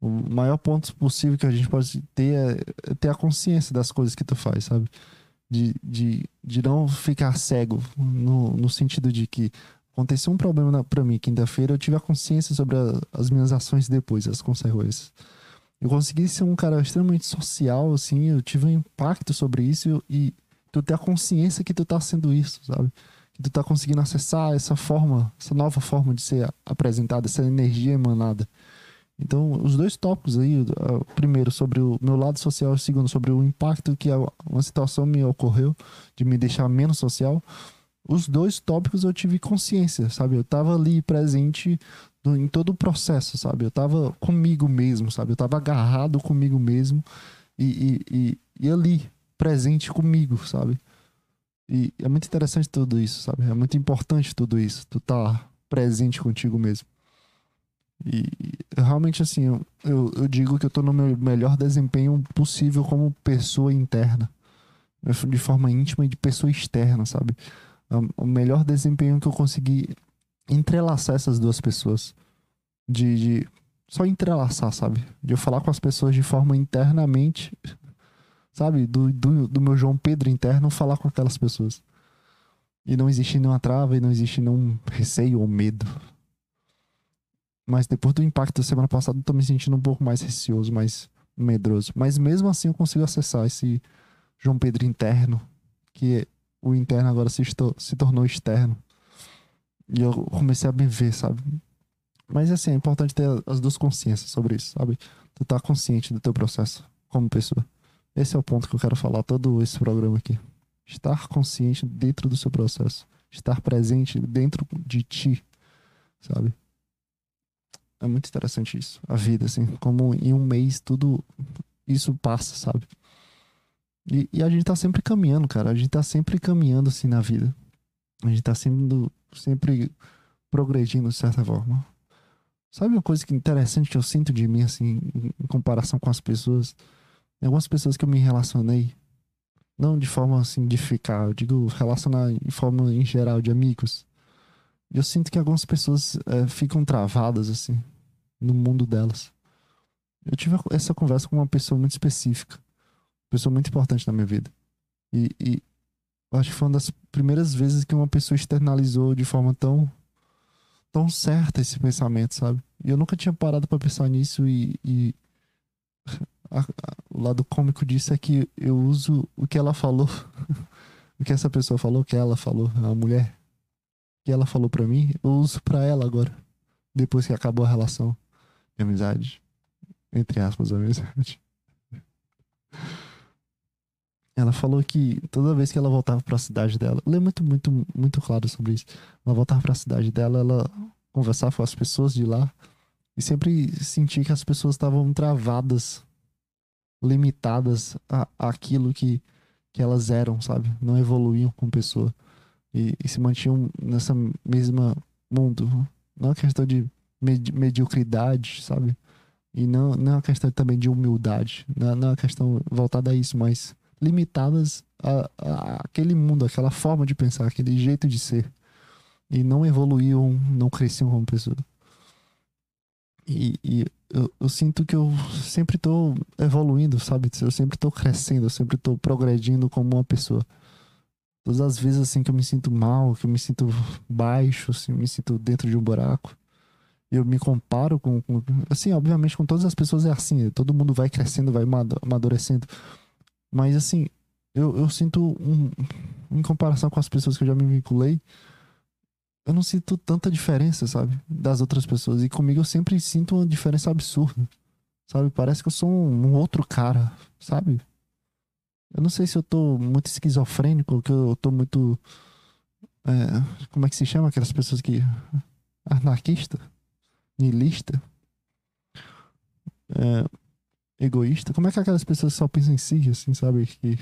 o maior ponto possível que a gente pode ter é, é ter a consciência das coisas que tu faz, sabe? De, de, de não ficar cego no, no sentido de que aconteceu um problema para mim quinta-feira, eu tive a consciência sobre a, as minhas ações depois, as consequências. Eu consegui ser um cara extremamente social, assim, eu tive um impacto sobre isso e tu ter a consciência que tu tá sendo isso, sabe? Tu tá conseguindo acessar essa forma, essa nova forma de ser apresentada, essa energia emanada. Então, os dois tópicos aí, o primeiro sobre o meu lado social, o segundo sobre o impacto que uma situação me ocorreu de me deixar menos social, os dois tópicos eu tive consciência, sabe? Eu tava ali presente no, em todo o processo, sabe? Eu tava comigo mesmo, sabe? Eu tava agarrado comigo mesmo e, e, e, e ali, presente comigo, sabe? E é muito interessante tudo isso, sabe? É muito importante tudo isso, tu tá presente contigo mesmo. E realmente, assim, eu, eu, digo que eu tô no meu melhor desempenho possível como pessoa interna, de forma íntima e de pessoa externa, sabe? o melhor desempenho que eu consegui entrelaçar essas duas pessoas. De, de, só entrelaçar, sabe? De eu falar com as pessoas de forma internamente, sabe? Do, do, do meu João Pedro interno, falar com aquelas pessoas. E não existe nenhuma trava e não existe nenhum receio ou medo. Mas depois do impacto da semana passada, eu tô me sentindo um pouco mais receoso, mais medroso. Mas mesmo assim eu consigo acessar esse João Pedro interno, que o interno agora se, se tornou externo. E eu comecei a me ver, sabe? Mas assim, é importante ter as duas consciências sobre isso, sabe? Tu tá consciente do teu processo como pessoa. Esse é o ponto que eu quero falar todo esse programa aqui. Estar consciente dentro do seu processo. Estar presente dentro de ti, sabe? É muito interessante isso. A vida, assim. Como em um mês tudo isso passa, sabe? E, e, a gente tá sempre caminhando, cara. A gente tá sempre caminhando assim na vida. A gente tá sendo sempre progredindo de certa forma. Sabe uma coisa que interessante que eu sinto de mim, assim, em comparação com as pessoas? Tem algumas pessoas que eu me relacionei, não de forma assim de ficar, eu digo relacionar em forma em geral de amigos. Eu sinto que algumas pessoas é, ficam travadas, assim, no mundo delas. Eu tive essa conversa com uma pessoa muito específica pessoa muito importante na minha vida. E, e acho que foi uma das primeiras vezes que uma pessoa externalizou de forma tão tão certa esse pensamento, sabe? E eu nunca tinha parado para pensar nisso e, e a, a, o lado cômico disso é que eu uso o que ela falou, [laughs] o que essa pessoa falou, o que ela falou, a mulher, que ela falou para mim, eu uso para ela agora, depois que acabou a relação de amizade, entre aspas, amizade. [laughs] Ela falou que toda vez que ela voltava para a cidade dela, ela é muito, muito, muito claro sobre isso. Ela voltava para a cidade dela, ela conversava com as pessoas de lá e sempre sentia que as pessoas estavam travadas, limitadas a, aquilo que, que elas eram, sabe? Não evoluíam como pessoa e, e se mantinham nessa mesma mundo. Não é questão de med mediocridade, sabe? E não, não é uma questão também de humildade. Não, não é uma questão voltada a isso, mas limitadas a, a, aquele mundo, aquela forma de pensar, aquele jeito de ser. E não evoluíam, não cresciam como pessoa. E, e eu, eu, sinto que eu sempre estou evoluindo, sabe? Eu sempre estou crescendo, eu sempre estou progredindo como uma pessoa. Todas as vezes assim que eu me sinto mal, que eu me sinto baixo, assim, me sinto dentro de um buraco, eu me comparo com, com, assim, obviamente com todas as pessoas é assim, todo mundo vai crescendo, vai amadurecendo. Mas assim, eu, eu sinto um, em comparação com as pessoas que eu já me vinculei, eu não sinto tanta diferença, sabe? Das outras pessoas. E comigo eu sempre sinto uma diferença absurda. Sabe? Parece que eu sou um, um outro cara, sabe? Eu não sei se eu tô muito esquizofrênico, que eu tô muito. É, como é que se chama aquelas pessoas que. anarquista, niilista, é, egoísta. Como é que aquelas pessoas só pensam em si, assim, sabe? Que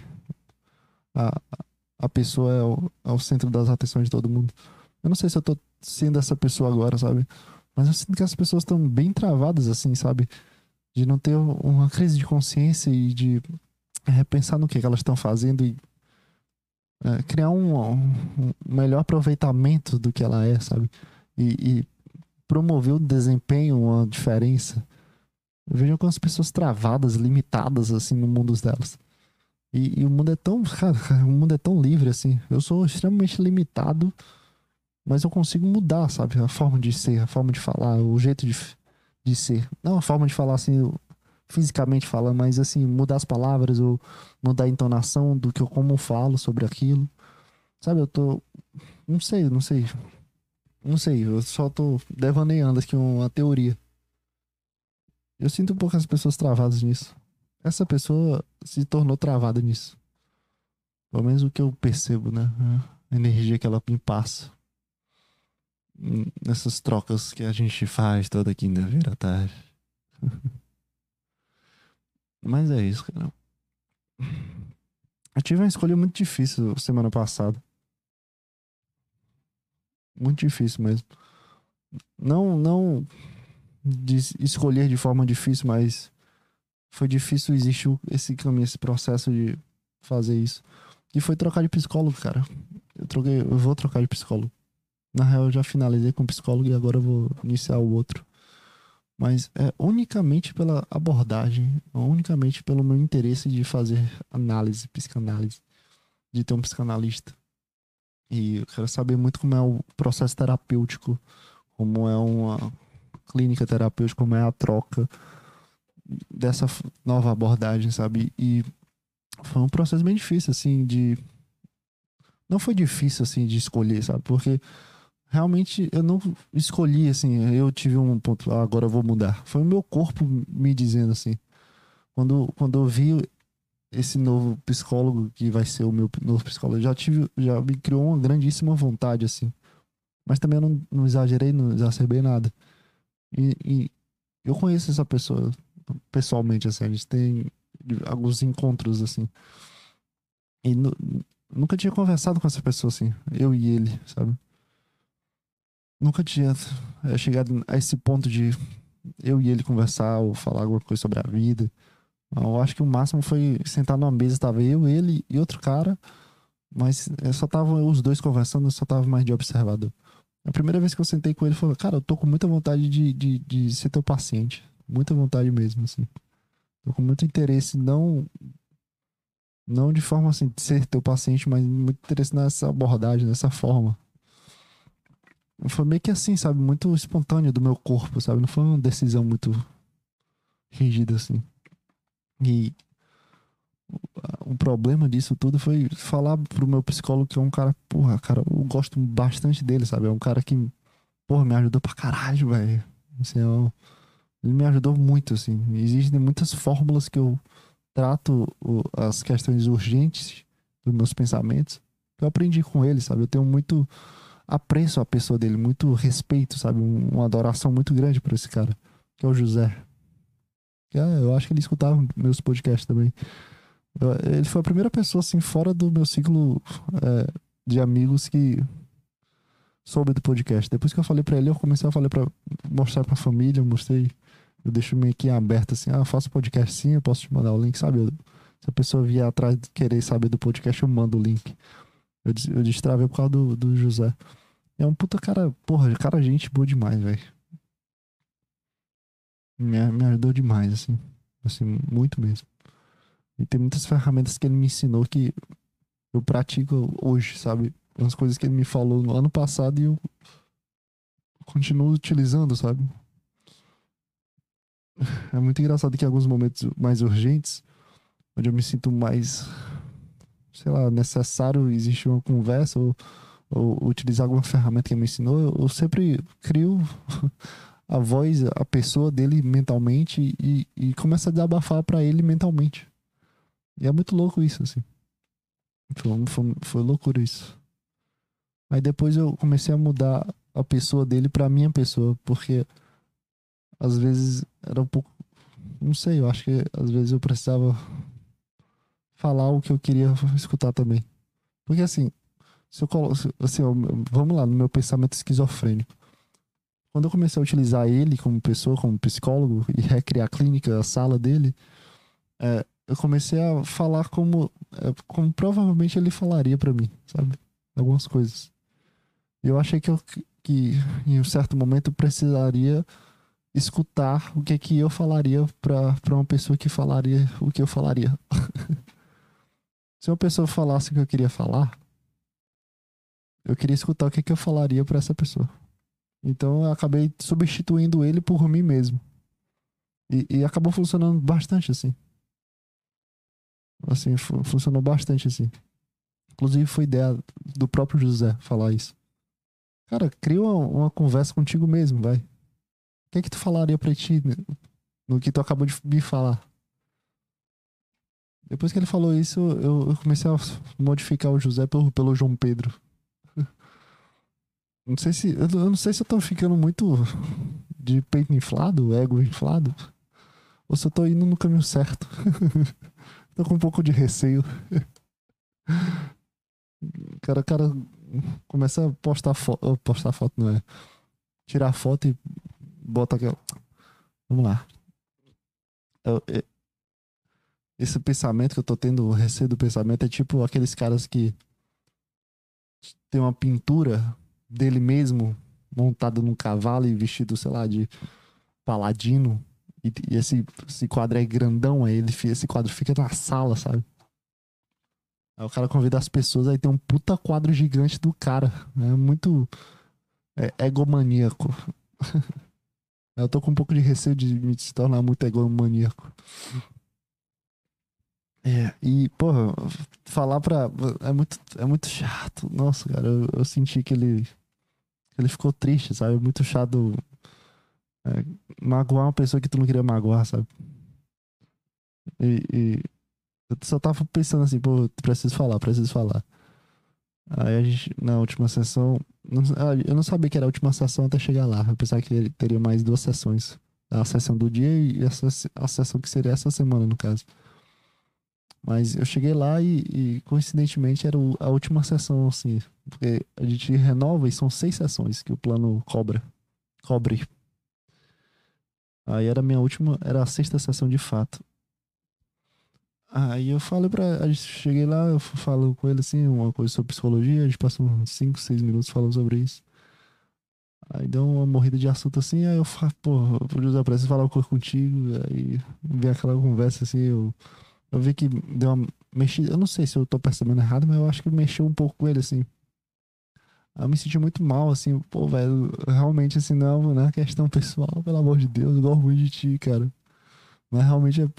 a, a pessoa é o, é o centro das atenções de todo mundo. Eu não sei se eu tô sendo essa pessoa agora, sabe? Mas eu sinto que as pessoas estão bem travadas, assim, sabe? De não ter uma crise de consciência e de repensar no que, que elas estão fazendo e é, criar um, um, melhor aproveitamento do que ela é, sabe? E, e promover o desempenho, uma diferença. Eu vejo algumas pessoas travadas, limitadas, assim, no mundo delas. E, e, o mundo é tão, [laughs] cara, o mundo é tão livre, assim. Eu sou extremamente limitado mas eu consigo mudar, sabe? A forma de ser, a forma de falar, o jeito de, de ser. Não a forma de falar assim, fisicamente falando, mas assim, mudar as palavras ou mudar a entonação do que eu como falo sobre aquilo. Sabe, eu tô. Não sei, não sei. Não sei, eu só tô devaneando aqui uma teoria. Eu sinto um pouco as pessoas travadas nisso. Essa pessoa se tornou travada nisso. Pelo menos o que eu percebo, né? A energia que ela me passa nessas trocas que a gente faz toda quinta-feira à tarde. [laughs] Mas é isso, cara. Eu tive uma escolha muito difícil semana passada. Muito difícil mesmo. Não, não de escolher de forma difícil, mas foi difícil existir esse caminho, esse processo de fazer isso. E foi trocar de psicólogo, cara. Eu troquei, eu vou trocar de psicólogo. Na real, eu já finalizei com o psicólogo e agora eu vou iniciar o outro. Mas é unicamente pela abordagem, unicamente pelo meu interesse de fazer análise, psicanálise, de ter um psicanalista. E eu quero saber muito como é o processo terapêutico, como é uma clínica terapêutica, como é a troca dessa nova abordagem, sabe? E foi um processo bem difícil, assim, de. Não foi difícil, assim, de escolher, sabe? Porque realmente eu não escolhi assim, eu tive um ponto, ah, agora eu vou mudar. Foi o meu corpo me dizendo assim. Quando, quando eu vi esse novo psicólogo que vai ser o meu novo psicólogo, já tive, já me criou uma grandíssima vontade assim. Mas também eu não, não exagerei, não exacerbei nada. E, e eu conheço essa pessoa pessoalmente assim, a gente tem alguns encontros assim. E nunca tinha conversado com essa pessoa assim, eu e ele, sabe? Nunca tinha chegado a esse ponto de eu e ele conversar ou falar alguma coisa sobre a vida. Eu acho que o máximo foi sentar numa mesa, tava eu, ele e outro cara, mas só tava os dois conversando, eu só tava mais de observador. A primeira vez que eu sentei com ele, ele falou, cara, eu tô com muita vontade de, de, de ser teu paciente. Muita vontade mesmo, assim. Tô com muito interesse, não não de forma assim de ser teu paciente, mas muito interesse nessa abordagem, nessa forma foi meio que assim, sabe? Muito espontâneo do meu corpo, sabe? Não foi uma decisão muito rígida, assim. E o problema disso tudo foi falar pro meu psicólogo que é um cara, porra, cara, eu gosto bastante dele, sabe? É um cara que, porra, me ajudou pra caralho, velho. Assim, eu, ele me ajudou muito, assim. Existem muitas fórmulas que eu trato as questões urgentes dos meus pensamentos que eu aprendi com ele, sabe? Eu tenho muito apreço a pessoa dele, muito respeito, sabe? Uma adoração muito grande por esse cara, que é o José. É, eu acho que ele escutava meus podcasts também. Ele foi a primeira pessoa, assim, fora do meu ciclo é, de amigos que soube do podcast. Depois que eu falei para ele, eu comecei a falar para mostrar pra família, eu mostrei, eu deixo meio que aberto assim, ah, faço podcast sim, eu posso te mandar o link, sabe? Se a pessoa vier atrás de querer saber do podcast, eu mando o link. Eu, eu destravei por causa do, do José. É um puta cara, porra, cara, gente boa demais, velho. Me, me ajudou demais, assim. Assim, muito mesmo. E tem muitas ferramentas que ele me ensinou que eu pratico hoje, sabe? Umas coisas que ele me falou no ano passado e eu continuo utilizando, sabe? É muito engraçado que em alguns momentos mais urgentes, onde eu me sinto mais sei lá, necessário existir uma conversa ou, ou utilizar alguma ferramenta que ele me ensinou, eu, eu sempre crio [laughs] a voz, a pessoa dele mentalmente e, e começo a desabafar para ele mentalmente. E é muito louco isso, assim. Foi, foi, foi loucura isso. Aí depois eu comecei a mudar a pessoa dele pra minha pessoa, porque às vezes era um pouco. Não sei, eu acho que às vezes eu precisava falar o que eu queria escutar também. Porque assim, se eu coloco. Assim, ó, vamos lá, no meu pensamento esquizofrênico. Quando eu comecei a utilizar ele como pessoa, como psicólogo, e recriar a clínica, a sala dele, é, eu comecei a falar como, é, como provavelmente ele falaria para mim, sabe? Algumas coisas. Eu achei que, eu, que em um certo momento precisaria escutar o que é que eu falaria para uma pessoa que falaria o que eu falaria. [laughs] Se uma pessoa falasse o que eu queria falar, eu queria escutar o que que eu falaria para essa pessoa. Então eu acabei substituindo ele por mim mesmo. E, e acabou funcionando bastante assim. Assim, funcionou bastante assim. Inclusive foi ideia do próprio José falar isso. Cara, cria uma, uma conversa contigo mesmo, vai. O que é que tu falaria pra ti né? no que tu acabou de me falar? Depois que ele falou isso, eu, eu comecei a modificar o José pelo, pelo João Pedro. [laughs] Não sei se. Eu não sei se eu tô ficando muito de peito inflado, ego inflado. Ou se eu tô indo no caminho certo. [laughs] tô com um pouco de receio. [laughs] cara, cara começa a postar foto. Postar foto não é. Tirar foto e bota aquela. Vamos lá. Eu, eu, esse pensamento que eu tô tendo, o receio do pensamento, é tipo aqueles caras que tem uma pintura dele mesmo montado num cavalo e vestido, sei lá, de paladino. E, e esse, esse quadro é grandão, aí ele, esse quadro fica na sala, sabe? Aí o cara convida as pessoas, aí tem um puta quadro gigante do cara. É muito é, egomaníaco. [laughs] Eu tô com um pouco de receio de me tornar muito egomaníaco. É, e, porra, falar pra. É muito, é muito chato. Nossa, cara, eu, eu senti que ele ele ficou triste, sabe? Muito chato é, magoar uma pessoa que tu não queria magoar, sabe? E, e eu só tava pensando assim, pô, preciso falar, preciso falar. Aí a gente, na última sessão, não, ah, eu não sabia que era a última sessão até chegar lá. Eu pensava que teria mais duas sessões. A sessão do dia e a sessão que seria essa semana, no caso. Mas eu cheguei lá e, e coincidentemente era o, a última sessão, assim. Porque a gente renova e são seis sessões que o plano cobra. Cobre. Aí era a minha última, era a sexta sessão de fato. Aí eu falei pra. A gente cheguei lá, eu falo com ele assim, uma coisa sobre psicologia, a gente passou uns 5, 6 minutos falando sobre isso. Aí deu uma morrida de assunto assim, aí eu falo, pô, José, preciso falar coisa contigo. Aí vem aquela conversa assim, eu eu vi que deu uma mexida. Eu não sei se eu tô percebendo errado, mas eu acho que mexeu um pouco ele, assim. Eu me senti muito mal, assim, pô, velho, realmente, assim, não, não é questão [laughs] pessoal, pelo amor de Deus, eu gosto muito de ti, cara. Mas realmente eu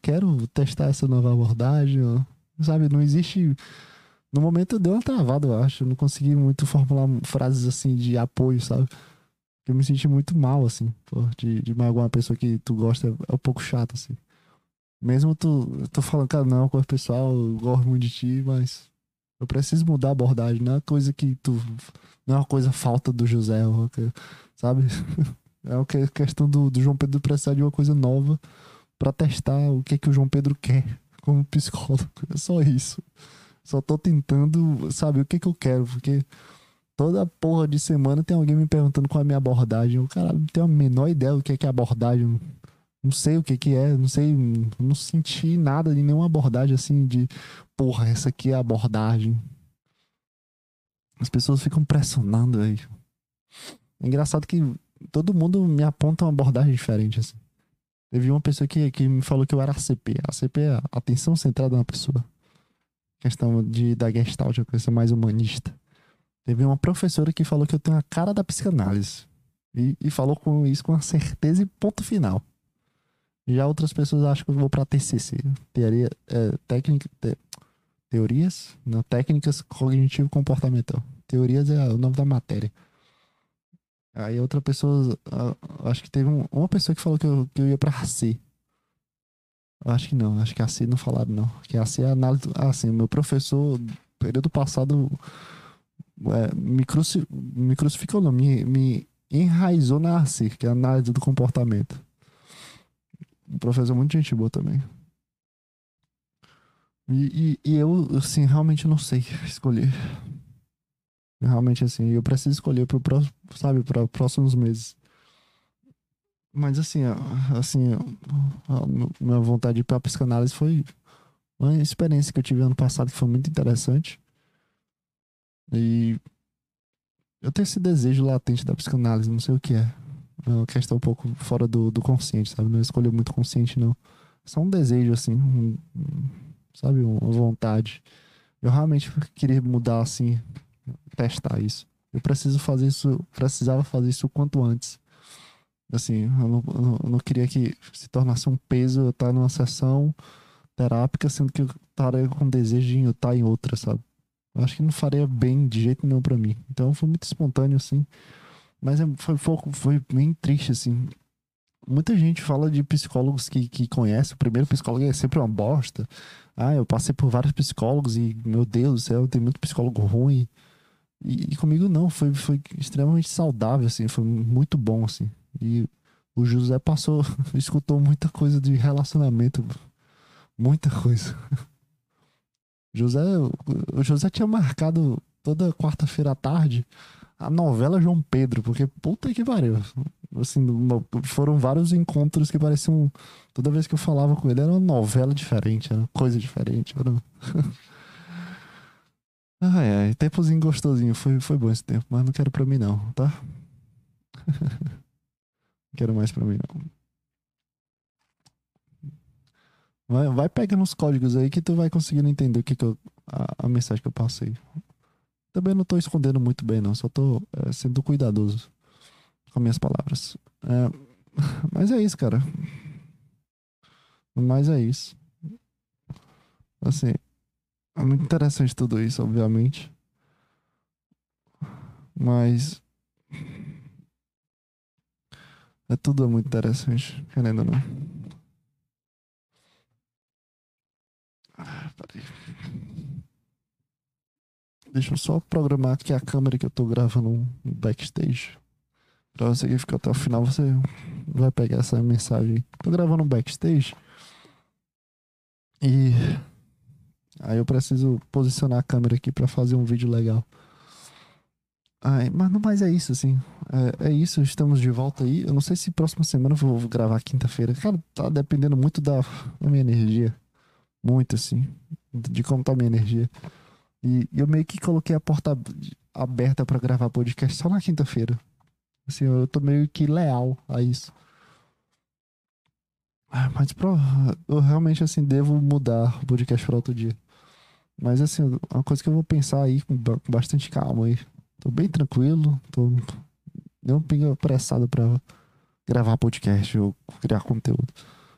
quero testar essa nova abordagem, sabe? Não existe. No momento deu uma travada, eu acho. Eu não consegui muito formular frases assim de apoio, sabe? Eu me senti muito mal, assim, pô, de, de magoar uma pessoa que tu gosta é, é um pouco chato, assim. Mesmo tu, tu falando, cara, não, com o pessoal, eu gosto muito de ti, mas eu preciso mudar a abordagem. Não é coisa que tu. Não é uma coisa falta do José, sabe? É uma [laughs] questão do, do João Pedro precisar de uma coisa nova para testar o que, que o João Pedro quer como psicólogo. É só isso. Só tô tentando saber o que, que eu quero, porque toda porra de semana tem alguém me perguntando qual é a minha abordagem. O cara não tem a menor ideia do que é, que é abordagem. Não sei o que que é, não sei, não senti nada de nenhuma abordagem assim de, porra, essa aqui é a abordagem. As pessoas ficam pressionando aí. É engraçado que todo mundo me aponta uma abordagem diferente assim. Teve uma pessoa que, que me falou que eu era ACP. ACP é a atenção centrada na pessoa. Questão de, da gestalt, a coisa mais humanista. Teve uma professora que falou que eu tenho a cara da psicanálise. E, e falou com isso com uma certeza e ponto final. Já outras pessoas acham que eu vou para TCC, teoria, é, técnica, te, teorias, não, técnicas cognitivo comportamental. Teorias é o nome da matéria. Aí outra pessoa, acho que teve um, uma pessoa que falou que eu, que eu ia para AC. Acho que não, acho que a C não falaram não. Que a C é análise, ah, sim, meu professor período passado é, me, cruci, me crucificou, não, me, me enraizou na ACIR, que é análise do comportamento. Um professor muito gente boa também. E, e, e, eu, assim, realmente não sei escolher. Realmente, assim, eu preciso escolher pro próximo, sabe, para próximos meses. Mas, assim, assim, a minha vontade de ir pra psicanálise foi uma experiência que eu tive ano passado que foi muito interessante. E eu tenho esse desejo latente da psicanálise, não sei o que é. É uma questão um pouco fora do, do consciente, sabe? Não é escolha muito consciente, não. Só um desejo, assim, um, sabe? Uma vontade. Eu realmente queria mudar, assim, testar isso. Eu preciso fazer isso, precisava fazer isso o quanto antes. Assim, eu não, eu não queria que se tornasse um peso eu estar numa sessão terápica, sendo que eu estaria com desejo de estar em outra, sabe? Eu acho que não faria bem de jeito nenhum para mim. Então foi muito espontâneo, assim. Mas é, foi, foi, foi bem triste, assim. Muita gente fala de psicólogos que, que conhece. O primeiro psicólogo é sempre uma bosta. Ah, eu passei por vários psicólogos e, meu Deus do céu, tem muito psicólogo ruim. E, e comigo não, foi, foi extremamente saudável, assim. Foi muito bom, assim. E o José passou, [laughs] escutou muita coisa de relacionamento. Muita coisa. [laughs] José, o José tinha marcado toda quarta-feira à tarde a novela João Pedro, porque puta que pariu. Assim, foram vários encontros que pareciam. Toda vez que eu falava com ele, era uma novela diferente, era uma coisa diferente. Era... [laughs] ai, ai, tempozinho gostosinho. Foi, foi bom esse tempo, mas não quero pra mim, não, tá? [laughs] não quero mais pra mim, não. Vai, vai pegando os códigos aí que tu vai conseguindo entender o que, que eu, a, a mensagem que eu passei. Também não tô escondendo muito bem, não. Só tô é, sendo cuidadoso com minhas palavras. É, [laughs] mas é isso, cara. Mas é isso. Assim, é muito interessante tudo isso, obviamente. Mas. É tudo muito interessante, querendo ou não. Ah, peraí. Deixa eu só programar aqui a câmera que eu tô gravando um backstage. Pra você que ficou até o final, você vai pegar essa mensagem. Tô gravando um backstage. E aí eu preciso posicionar a câmera aqui para fazer um vídeo legal. Ai, mas não mais é isso, assim. É, é, isso, estamos de volta aí. Eu não sei se próxima semana eu vou gravar quinta-feira. Cara, tá dependendo muito da, da minha energia. Muito, assim. De como tá a minha energia. E, eu meio que coloquei a porta aberta para gravar podcast só na quinta-feira. Assim, eu tô meio que leal a isso. Ah, mas pro, eu realmente, assim, devo mudar o podcast para outro dia. Mas, assim, uma coisa que eu vou pensar aí com bastante calma aí. Tô bem tranquilo, tô não pinga apressado para gravar podcast ou criar conteúdo.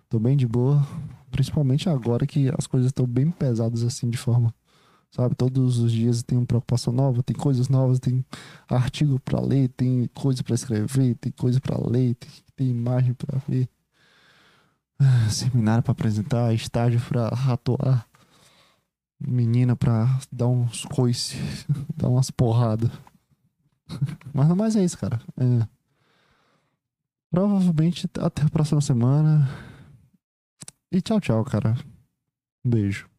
Tô bem de boa, Principalmente agora que as coisas estão bem pesadas assim de forma. Sabe, todos os dias tem uma preocupação nova, tem coisas novas, tem artigo para ler, tem coisa para escrever, tem coisa para ler, tem, tem imagem para ver, ah, seminário para apresentar, estágio para atuar, menina para dar uns coice, [laughs] dar umas porradas. [laughs] Mas não mais é isso, cara. É. Provavelmente até a próxima semana. E tchau, tchau, cara. Um beijo.